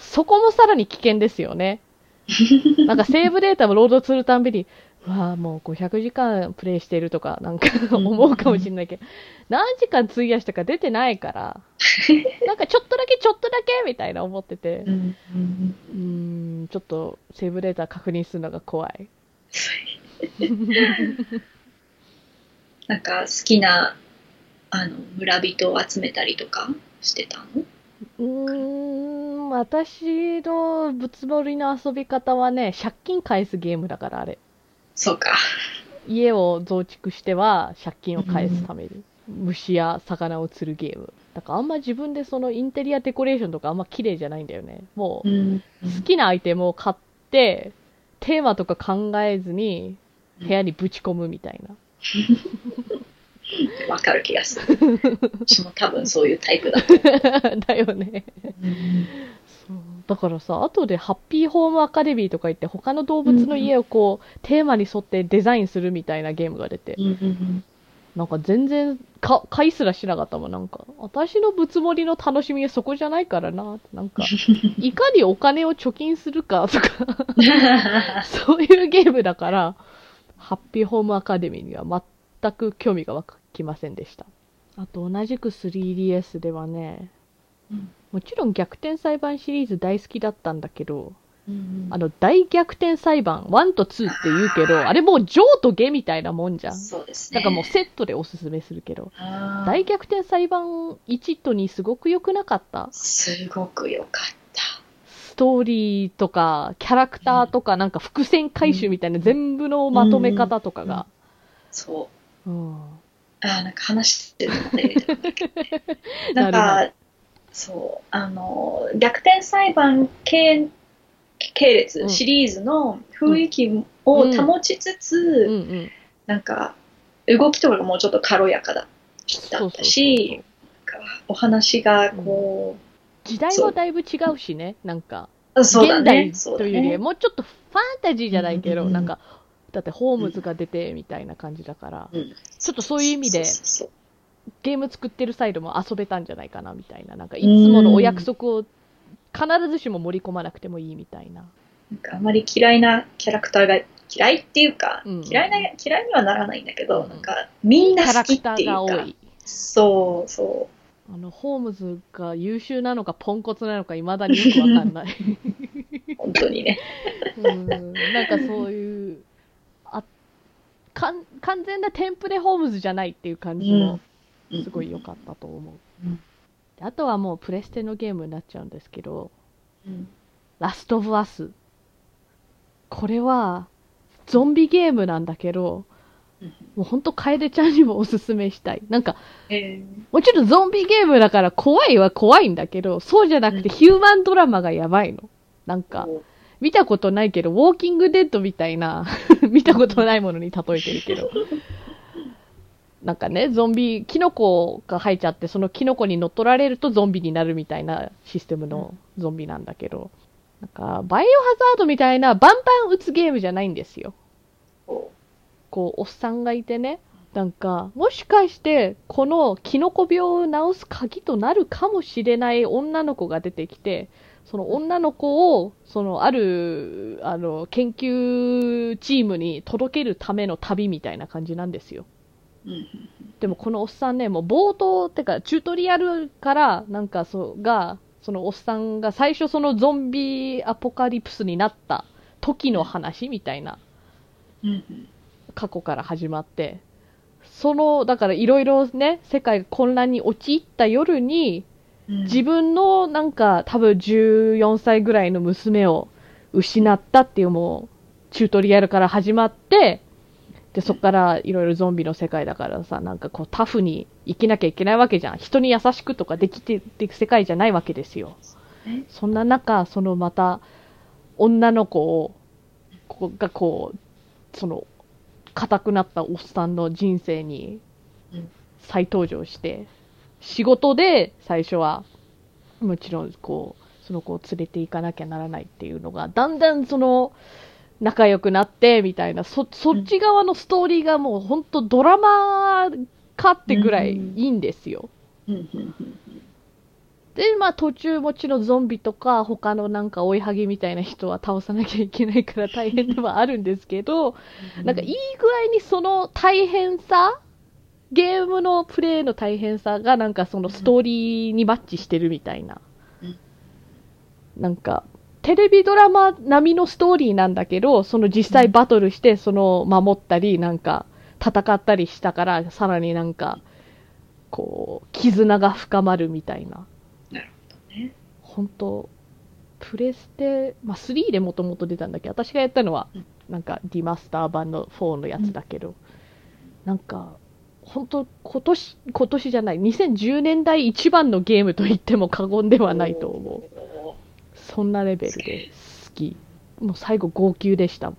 そこもさらに危険ですよね。なんかセーブデータもロードするたんびに、うわあもう500時間プレイしてるとかなんか思うかもしれないけど、何時間費やしたか出てないから、なんかちょっとだけちょっとだけみたいな思っててう、ん、ちょっとセーブデータ確認するのが怖い。なんか好きなあの村人を集めたりとかしてたの？うーん、私のぶつもりの遊び方はね、借金返すゲームだからあれ。そうか。家を増築しては借金を返すために、虫や魚を釣るゲーム。だからあんま自分でそのインテリアデコレーションとかあんま綺麗じゃないんだよね。もうんう好きなアイテムを買って、テーマとか考えずに部屋にぶち込むみたいな。わかる気がする。私も多分そういうタイプだと だよね。だからさ、後でハッピーホームアカデミーとか言って他の動物の家をこう、テーマに沿ってデザインするみたいなゲームが出て、う。うんうんなんか全然か、買いすらしなかったもん、なんか。私のぶつもりの楽しみはそこじゃないからな、なんか、いかにお金を貯金するかとか、うんそういうゲームだから、ハッピーホームアカデミーには全く興味が湧きませんでした。あと同じく 3DS ではね、うんもちろん逆転裁判シリーズ大好きだったんだけど、うんあの大逆転裁判1と2って言うけど、あれもう上と下みたいなもんじゃん。そうですね。だからもうセットでおすすめするけど、大逆転裁判1と2すごく良くなかった？すごく良かった。ストーリーとか、キャラクターとか、なんか伏線回収みたいな全部のまとめ方とかが。そう。うん。あーなんか話してるので、ななんるか、そう、あの、逆転裁判系系列、うんシリーズの雰囲気を保ちつつ、うんうん。なんか、動きとかがもうちょっと軽やかだだったし、お話がこ時代もだいぶ違うしね、なんか。現代ね、そうというより、だね。もうちょっとファンタジーじゃないけど、うんなんか、だってホームズが出てみたいな感じだから、うんちょっとそういう意味でゲーム作ってるサイドも遊べたんじゃないかなみたいな、なんかいつものお約束を必ずしも盛り込まなくてもいいみたいな。なんかあまり嫌いなキャラクターが、嫌いっていうか、うん嫌いな、嫌いにはならないんだけど、うんなんか、みんなキャラ好きクターっていうか、が多い。そうそあの、ホームズが優秀なのかポンコツなのか未だによくわかんない。う、本当にね。うん、なんかそういう、完全なテンプレホームズじゃないっていう感じもすごい良かったと思う。うんであとはもうプレステのゲームになっちゃうんですけど、うんラストオブアス。これは、ゾンビゲームなんだけど、うんもうほんと楓ちゃんにもおすすめしたい。なんか、えもちろんゾンビゲームだから怖いは怖いんだけど、そうじゃなくてうんヒューマンドラマがやばいの。なんーか、見たことないけど、ウォーキングデッドみたいな、見たことないものに例えてるけど。なんかね、ゾンビ、キノコが生えちゃって、そのキノコに乗っ取られるとゾンビになるみたいなシステムのゾンビなんだけど、なんか、バイオハザードみたいなバンバン撃つゲームじゃないんですよ。ここう、おっさんがいてね、なんか、もしかして、このキノコ病を治す鍵となるかもしれない女の子が出てきて、その女の子を、その、ある、あの、研究チームに届けるための旅みたいな感じなんですよ。ううんでもこのおっさんね、もう冒頭、ってか、チュートリアルから、なんかそう、が、そのおっさんが最初そのゾンビアポカリプスになった時の話みたいな過去から始まって、その、だからいろいろね、世界が混乱に陥った夜に、うん自分のなんか多分14歳ぐらいの娘を失ったっていうもう、チュートリアルから始まって、で、そこからいろいろゾンビの世界だからさ、なんかこうタフに生きなきゃいけないわけじゃん。人に優しくとかできていく世界じゃないわけですよ。え？そんな中、そのまた、女の子を、こがこう、その、硬くなったおっさんの人生にうん再登場して、仕事で最初は、もちろんこう、その子を連れて行かなきゃならないっていうのが、だんだんその、仲良くなって、みたいな、そ、そっち側のストーリーがもう本当ドラマかってぐらいいいんですよ。で、まあ途中もちろんゾンビとか他のなんか追いはぎみたいな人は倒さなきゃいけないから大変ではあるんですけど、うん。なんかいい具合にその大変さ、ゲームのプレイの大変さがなんかそのストーリーにマッチしてるみたいなうん。なんか、テレビドラマ並みのストーリーなんだけど、その実際バトルして、その守ったり、なんか戦ったりしたから、さらになんか、こう、絆が深まるみたいな。なるほどね。本当プレステ、まあ、3でもともと出たんだけ？ど、私がやったのはうん、なんか、リマスター版の4のやつだけど、なんか、本当今年、今年じゃない、2010年代一番のゲームと言っても過言ではないと思う。う。そんなレベルで好き。もう最後号泣でしたもん。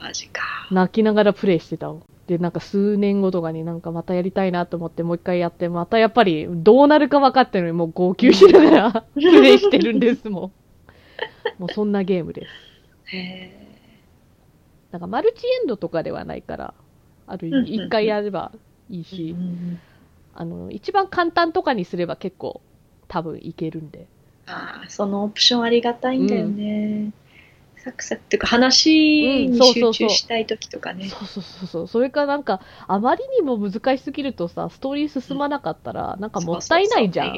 マジか。泣きながらプレイしてたもん。で、なんか数年後とかになんかまたやりたいなと思ってもう一回やって、またやっぱりどうなるか分かってるのにもう号泣しながらプレイしてるんですもん。もうそんなゲームです。へえ。なんかマルチエンドとかではないから、ある意味一回やればいいし、うんあの、一番簡単とかにすれば結構多分いけるんで。ああ、そのオプションありがたいんだよね。サクサクっていうか話うんに集中したい時とかね。そうそうそうそう。それかなんか、あまりにも難しすぎるとさ、ストーリー進まなかったら、なんかもったいないじゃん。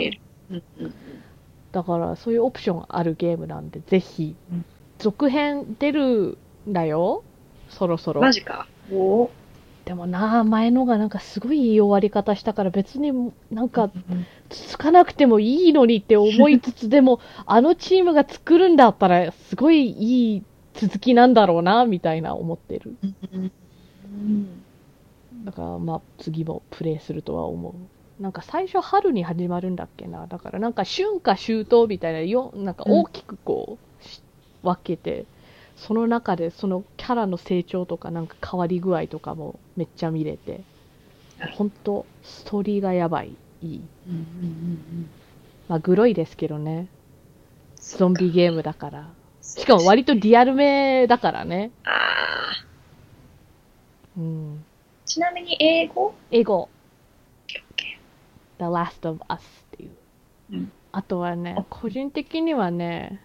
だから、そういうオプションあるゲームなんで、ぜひうん、続編出るんだよ。そろそろ。マジか。おーでもな、前のがなんかすごいいい終わり方したから、別になんかうん続かなくてもいいのにって思いつつ、でも、あのチームが作るんだったら、すごいいい続きなんだろうな、みたいな思ってる。だから、まあ、次もプレイするとは思う。なんか最初春に始まるんだっけな。だからなんか春夏秋冬みたいなよ、なんか大きくこう、し分けて、その中でそのキャラの成長とかなんか変わり具合とかもめっちゃ見れて本当ストーリーがやばい。いい。うんうんうんまあ、グロいですけどね。ゾンビゲームだから。しかも割とリアルめだからね。ああ。うん。ちなみに英語？英語。The Last of Us っていう。うんあとはね、個人的にはね、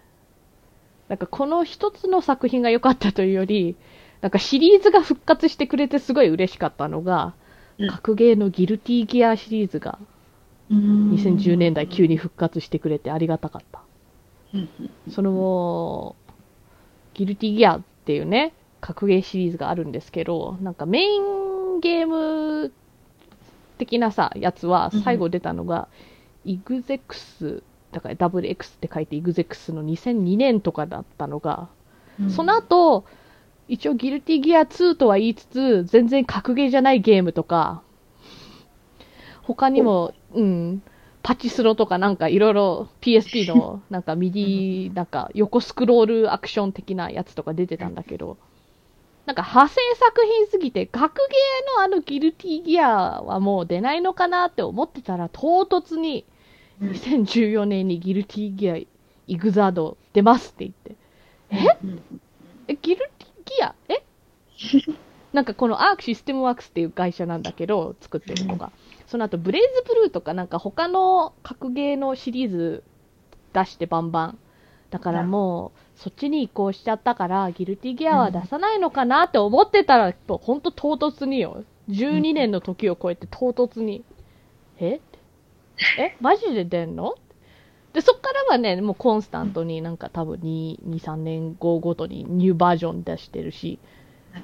なんかこの一つの作品が良かったというより、なんかシリーズが復活してくれてすごい嬉しかったのが、うん。格ゲーのギルティギアシリーズが2010年代急に復活してくれてありがたかった。その、ギルティギアっていうね、格ゲーシリーズがあるんですけど、なんかメインゲーム的なさ、やつは最後出たのが、イグゼクス、だから WX って書いてイグゼクスの2002年とかだったのが、うん。その後、一応ギルティギア2とは言いつつ、全然格ゲーじゃないゲームとか、他にも、うん、パチスロとかなんかいろいろ PSP の なんかミディ、なんか横スクロールアクション的なやつとか出てたんだけど、なんか派生作品すぎて、格ゲーのあのギルティギアはもう出ないのかなって思ってたら、唐突にうん2014年にギルティギアイグザード出ますって言って、え？うんえ、ギルティギア？え？なんかこのアークシステムワークスっていう会社なんだけど、作ってるのが。その後、ブレイズブルーとかなんか他の格ゲーのシリーズ出してバンバン。だからもう、そっちに移行しちゃったから、ギルティギアは出さないのかなって思ってたら、とほんと唐突によ。12年の時を超えて唐突に。え？えマジで出んの？で、そっからはね、もうコンスタントになんか多分2、2 3年後ごとにニューバージョン出してるしはい、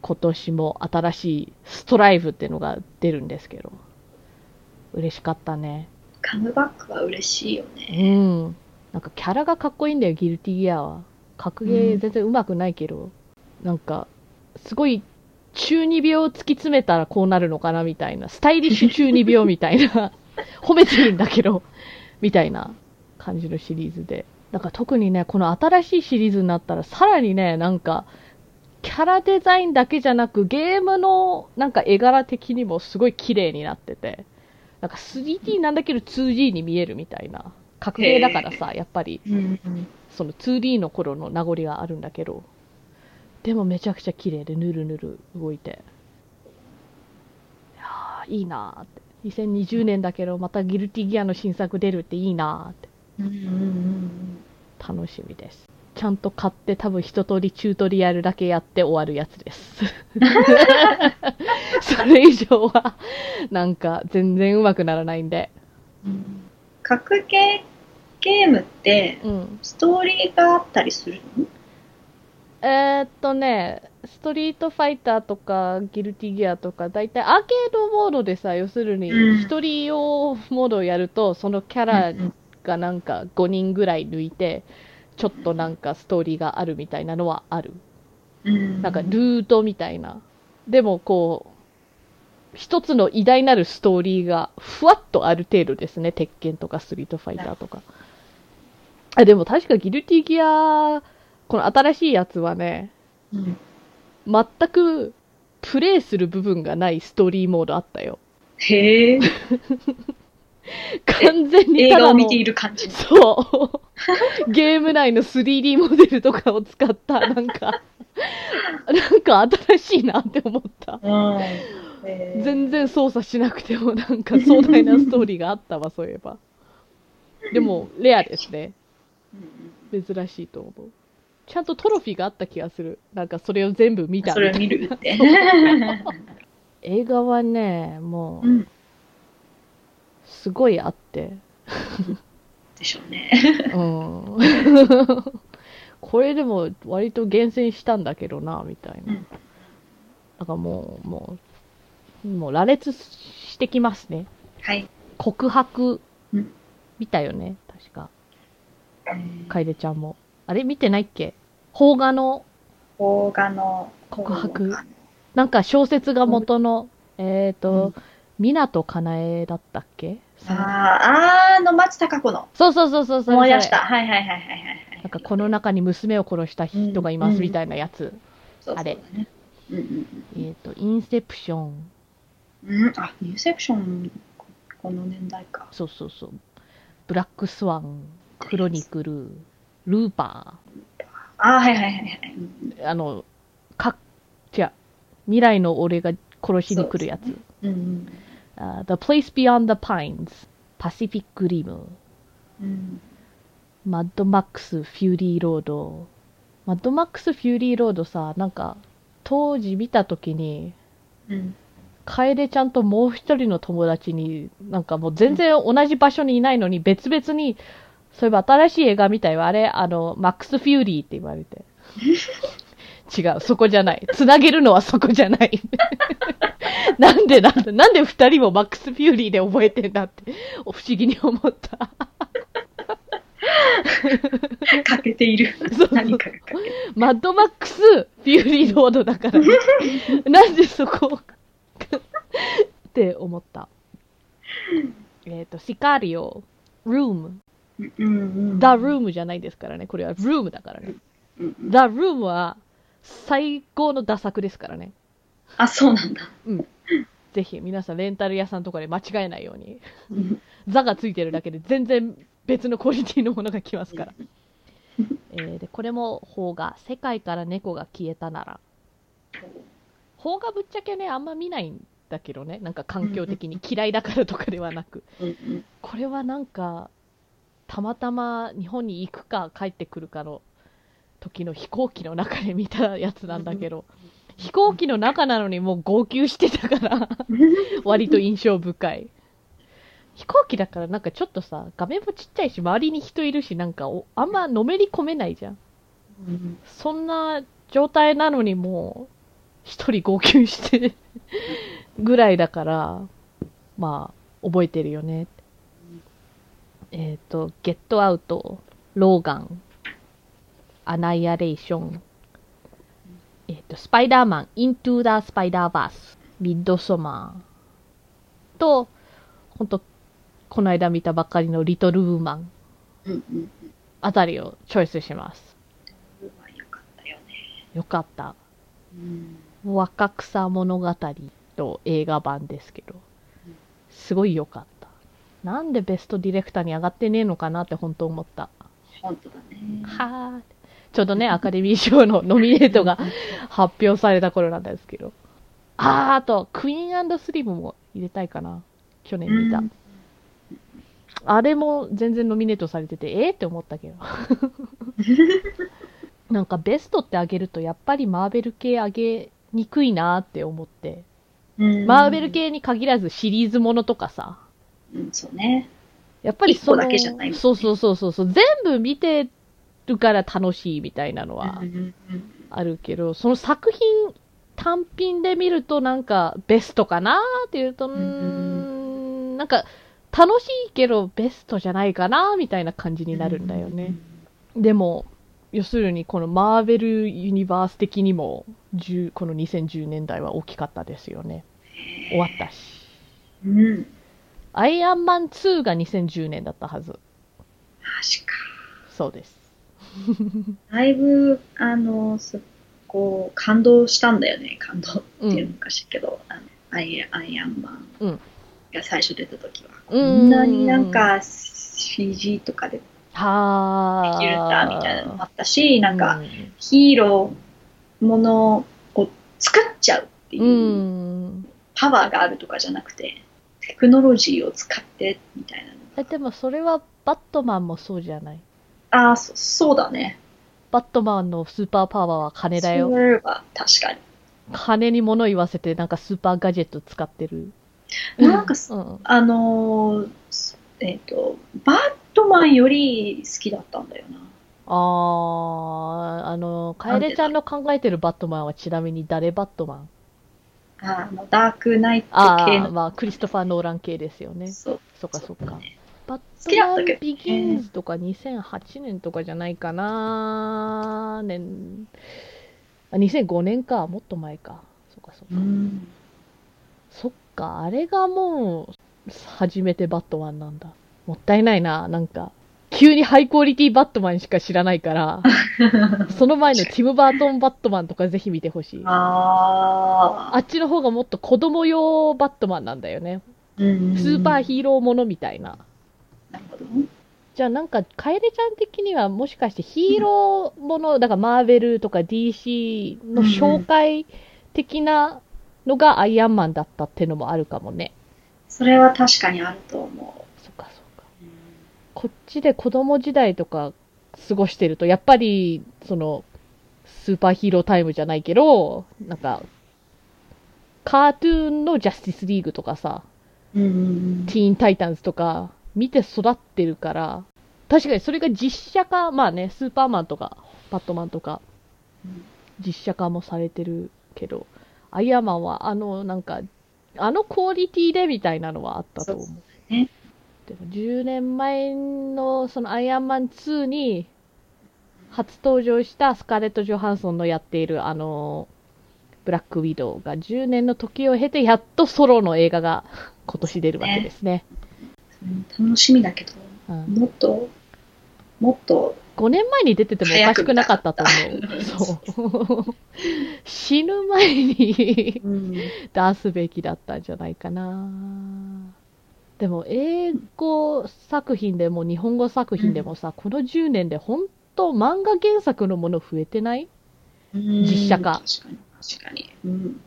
今年も新しいストライブっていうのが出るんですけど、嬉しかったね。カムバックは嬉しいようね。ん。なんかキャラがかっこいいんだよ、ギルティギアは。格ゲー全然上手くないけど、なんか、すごい中二病を突き詰めたらこうなるのかなみたいな、スタイリッシュ中二病みたいな、褒めてるんだけど、みたいな感じのシリーズで。なんか特にね、この新しいシリーズになったらさらにね、なんか、キャラデザインだけじゃなく、ゲームのなんか絵柄的にもすごい綺麗になってて、なんか 3D なんだけど 2D に見えるみたいな。格ゲーだからさ、やっぱり、うんその 2D の頃の名残があるんだけど、でもめちゃくちゃ綺麗で、ぬるぬる動いて。いやーいいなーって。2020年だけど、またギルティギアの新作出るっていいなーって。うんうんうん楽しみです。ちゃんと買って多分一通りチュートリアルだけやって終わるやつです。それ以上は、なんか全然上手くならないんで。うん格ゲーゲームってうん。ストーリーがあったりするの？えーっとね、ストリートファイターとかギルティギアとか、だいたいアーケードモードでさ、要するにうん一人用モードをやると、そのキャラうんがなんか5人ぐらい抜いて、ちょっとなんかストーリーがあるみたいなのはある。うんなんかルートみたいな。でもこう、一つの偉大なるストーリーがふわっとある程度ですね。鉄拳とかストリートファイターとか。あ、でも確かギルティギア、この新しいやつはね、うん全くプレイする部分がないストーリーモードあったよ。へえ 完全に映ただの画を見ている感じそう。ゲーム内の 3D モデルとかを使った、なんか、なんか新しいなって思った。うんへー全然操作しなくてもなんか壮大なストーリーがあったわ、そういえば。でも、レアですね。うん珍しいと思う。ちゃんとトロフィーがあった気がする。なんかそれを全部見たそれを見るって。映画はね、もう、うんすごいあって。でしょうね。うん。これでも割と厳選したんだけどな、みたいな。うんだからもう、もう、もう羅列してきますね。はい。告白うん、見たよね、確か。えー楓ちゃんも。あれ見てないっけ？邦画の、邦画の告白？なんか小説が元の、えっ、うとん、湊かなえだったっけ？あーあーの松たか子の。そうそうそうそうそう。思い出した。はいはいはいはい。なんかこの中に娘を殺した人がいますみたいなやつ。そうそうあれだね。うんうんえっ、と、インセプション。うん。うん、あ、インセプション、ここの年代か。そうそうそう。ブラックスワン、クロニクル、ルーパあーはいはいはいはい。あの、か、違う、未来の俺が殺しに来るやつ。うんうんあ The Place Beyond the Pines、パシフィックリム、うん。マッドマックス・ Fury Road。マッドマックス・ Fury Road さ、なんか、当時見たときに、うん。楓ちゃんともう一人の友達に、なんかもう全然同じ場所にいないのに別々にそういえば新しい映画みたいわ。あれ、あの、マックス・フューリーって言われて。違う、そこじゃない。つなげるのはそこじゃない。なんでなんだ、なんで二人もマックス・フューリーで覚えてんだって、不思議に思った。欠けているそう。何かが欠けてマッドマックス・ Fury Road だから、ね、なんでそこって思った。えっ、と、シカリオ、ルーム、る。うんうん。ザ・ルームじゃないですからね。これはルームだからね。うんうんザ・ルームは最高のダ作ですからね。あ、そうなんだ。ぜひ皆さんレンタル屋さんとかで間違えないように。うんザがついてるだけで全然別のクオリティのものが来ますから。えーでこれも邦画「世界から猫が消えたなら」邦画ぶっちゃけねあんま見ないんだけどねなんか環境的に嫌いだからとかではなくうんうんこれはなんかたまたま日本に行くか帰ってくるかの時の飛行機の中で見たやつなんだけど 飛行機の中なのにもう号泣してたから 割と印象深い。飛行機だからなんかちょっとさ画面もちっちゃいし周りに人いるしなんかおあんまのめり込めないじゃん。うんそんな状態なのにもう一人号泣してぐらいだからまあ覚えてるよねえっ、とゲットアウトローガンアナイアレーションえっ、とスパイダーマンイントゥーダースパイダーバースミッドソマーとほんとこの間見たばっかりのリトルウーマンあたりをチョイスします。よかったよね。よかった。うん。若草物語と映画版ですけど、すごい良かった。なんでベストディレクターに上がってねえのかなって本当思った。本当だね。はーちょうどね、アカデミー賞のノミネートが発表された頃なんですけど。あー、あと、クイーンスリムも入れたいかな。去年見た。うんあれも全然ノミネートされてて、えー、って思ったけど。なんかベストってあげると、やっぱりマーベル系あげにくいなって思って。うんマーベル系に限らずシリーズものとかさ。うん、そうね。やっぱりそ個だけじゃないそうそうそうそうそう。全部見てるから楽しいみたいなのはあるけど、その作品単品で見るとなんかベストかなっていうと、うーんん、なんか楽しいけどベストじゃないかなみたいな感じになるんだよね。。でも、要するにこのマーベルユニバース的にも、10この2010年代は大きかったですよね。終わったし。うん。アイアンマン2が2010年だったはず。マジか。そうです。だいぶ、あの、すこう、感動したんだよね。感動っていうのかしいけど、あのアイアイアンマンうんが最初出た時は、うんこんなになんか CG とかでではあ。きるんだみたいなのもあったし、なんかうヒーローものを作っちゃうっていうう、ん。パワーがあるとかじゃなくて、テクノロジーを使ってみたいなのえ、でもそれはバットマンもそうじゃない？ああ、そそうだね。バットマンのスーパーパワーは金だよそ。確かに。金に物言わせてなんかスーパーガジェット使ってる。なんか、うん。あのーえっ、と、バットマンより好きだったんだよな。あー、あの、カエレちゃんの考えてるバットマンはちなみに誰バットマン？あの、ダークナイトあー、系の。まあ、クリストファー・ノーラン系ですよね。そう。そっかそっか。ねバットマン・ビギンズとか2008年とかじゃないかな年、あ、2005年か。もっと前か。そっかそっか。うん。そっか、あれがもう、初めてバットマンなんだ。もったいないな、なんか。急にハイクオリティバットマンしか知らないから、その前のティム・バートン・バットマンとかぜひ見てほしい。ああっちの方がもっと子供用バットマンなんだよね。ー。スーパーー。ヒーローものみたいな。なるほど。じゃあなんか、カエレちゃん的にはもしかしてヒーローもの、だからマーベルとか DC の紹介的なのがアイアンマンだったってのもあるかもね。それは確かにあると思。う。こっちで子供時代とか過ごしてると、やっぱり、その、スーパーヒーロータイムじゃないけど、なんか、カートゥーンのジャスティスリーグとかさ、うん。ティーンタイタンズとか、見て育ってるから、確かにそれが実写化、まあね、スーパーマンとか、バットマンとか、うん実写化もされてるけど、アイアンマンはあの、なんか、あのクオリティでみたいなのはあったと思う。そうねでも10年前のそのアイアンマン2に初登場したスカーレット・ジョハンソンのやっているあの、ブラック・ウィドウが10年の時を経てやっとソロの映画が今年出るわけですね。うん楽しみだけど、うんもっと、もっと、5年前に出ててもおかしくなかったと思う。う。死ぬ前にうん、出すべきだったんじゃないかな。でも、英語作品でも日本語作品でもさ、この10年で本当漫画原作のもの増えてない？実写化確かに、確かに。うん。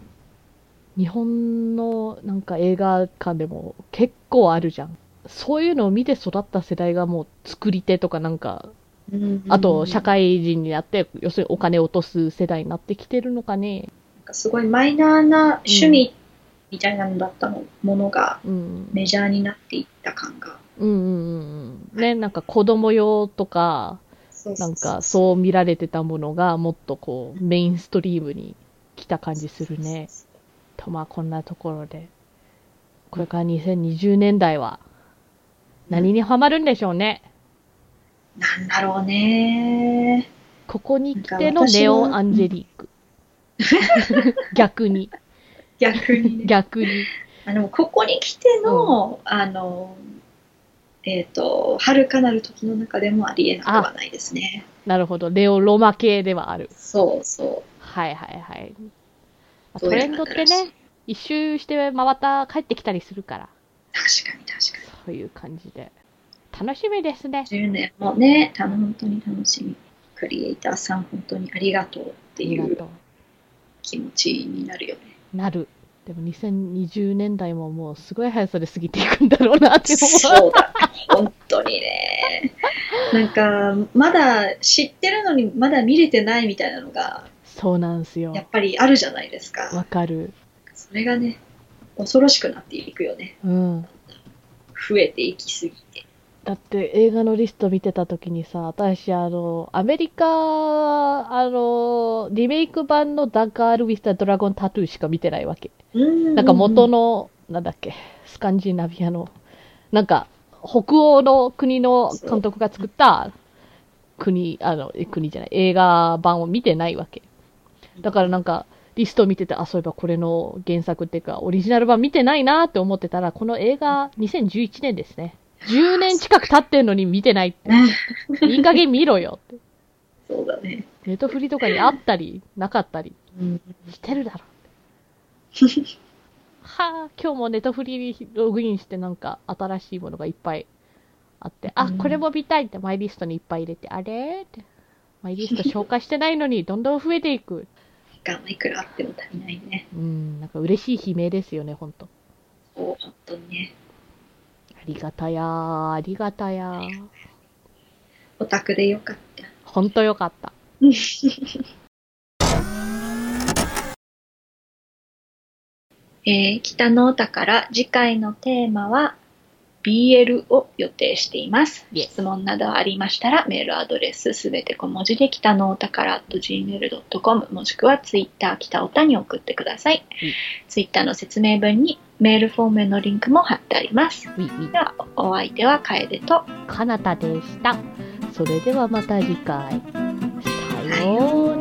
日本のなんか映画館でも結構あるじゃん。そういうのを見て育った世代がもう作り手とかなんか、あと社会人になって、要するにお金を落とす世代になってきてるのかね。なんかすごいマイナーな趣味みたいなのだったの、ものがうん。メジャーになっていった感が。うんうんうんうん。ね、なんか子供用とか、なんかそう見られてたものがもっとこうメインストリームに来た感じするね。とまあこんなところで。これから2020年代は何にハマるんでしょうね。なんだろうね。ここに来てのネオ・アンジェリーク。逆に、逆にね。逆に。あの、ここに来ての、あの、えっ、と、遥かなる時の中でもありえなくはないですね。なるほど。レオ・ロマ系ではある。そうそう。はいはいはい。トレンドってね、一周して回った帰ってきたりするから、確かに確かそういう感じで。楽しみですね。に。10年もね、た本当に楽しみ。クリエイターさん本当にありがとうっていう気持ちになるよね。う。なる。でも2020年代ももうすごい速さで過ぎていくんだろうなって思う。そうだ、本当にね。なんか、まだ知ってるのにまだ見れてないみたいなのが、そうなんすよや。っぱりあるじゃないですわか。かる。それがね、恐ろしくなっていくよね。うん。増えていきすぎて。だって映画のリスト見てた時にさ、私あの、アメリカ、あの、リメイク版のダガール・ウィスタ・ドラゴン・タトゥーしか見てないわけ。ななんか元の、なんだっけ、スカンジナビアの、なんか、北欧の国の監督が作った国、あの、え国じゃない、映画版を見てないわけ。だからなんか、リスト見てて、あ、そういえばこれの原作っていうか、オリジナル版見てないなって思ってたら、この映画、2011年ですね。10年近く経ってんのに見てないって。いい加減見ろよって。そうだね。ネットフリとかにあったり、なかったりうん、してるだろって。はあ、今日もネットフリにログインしてなんか新しいものがいっぱいあって、あ、うんこれも見たいってマイリストにいっぱい入れて、あれ？って。マイリスト紹介してないのにどんどん増えていく。時間はいくらあっても足りないね。うん、なんか嬉しい悲鳴ですよね、ほんと。そう、本当にね。ありがたやー、ありがたやー。オタクでよかった。ほんとよかった。えー北のお宝、次回のテーマは BL を予定しています。質問などありましたらメールアドレスすべて小文字で北のお宝 .gmail.com もしくはツイッター北おたに送ってください。うんツイッターの説明文にメールフォームへのリンクも貼ってあります。ウィウィでは、お相手は楓とかなたでした。それではまた次回。さよう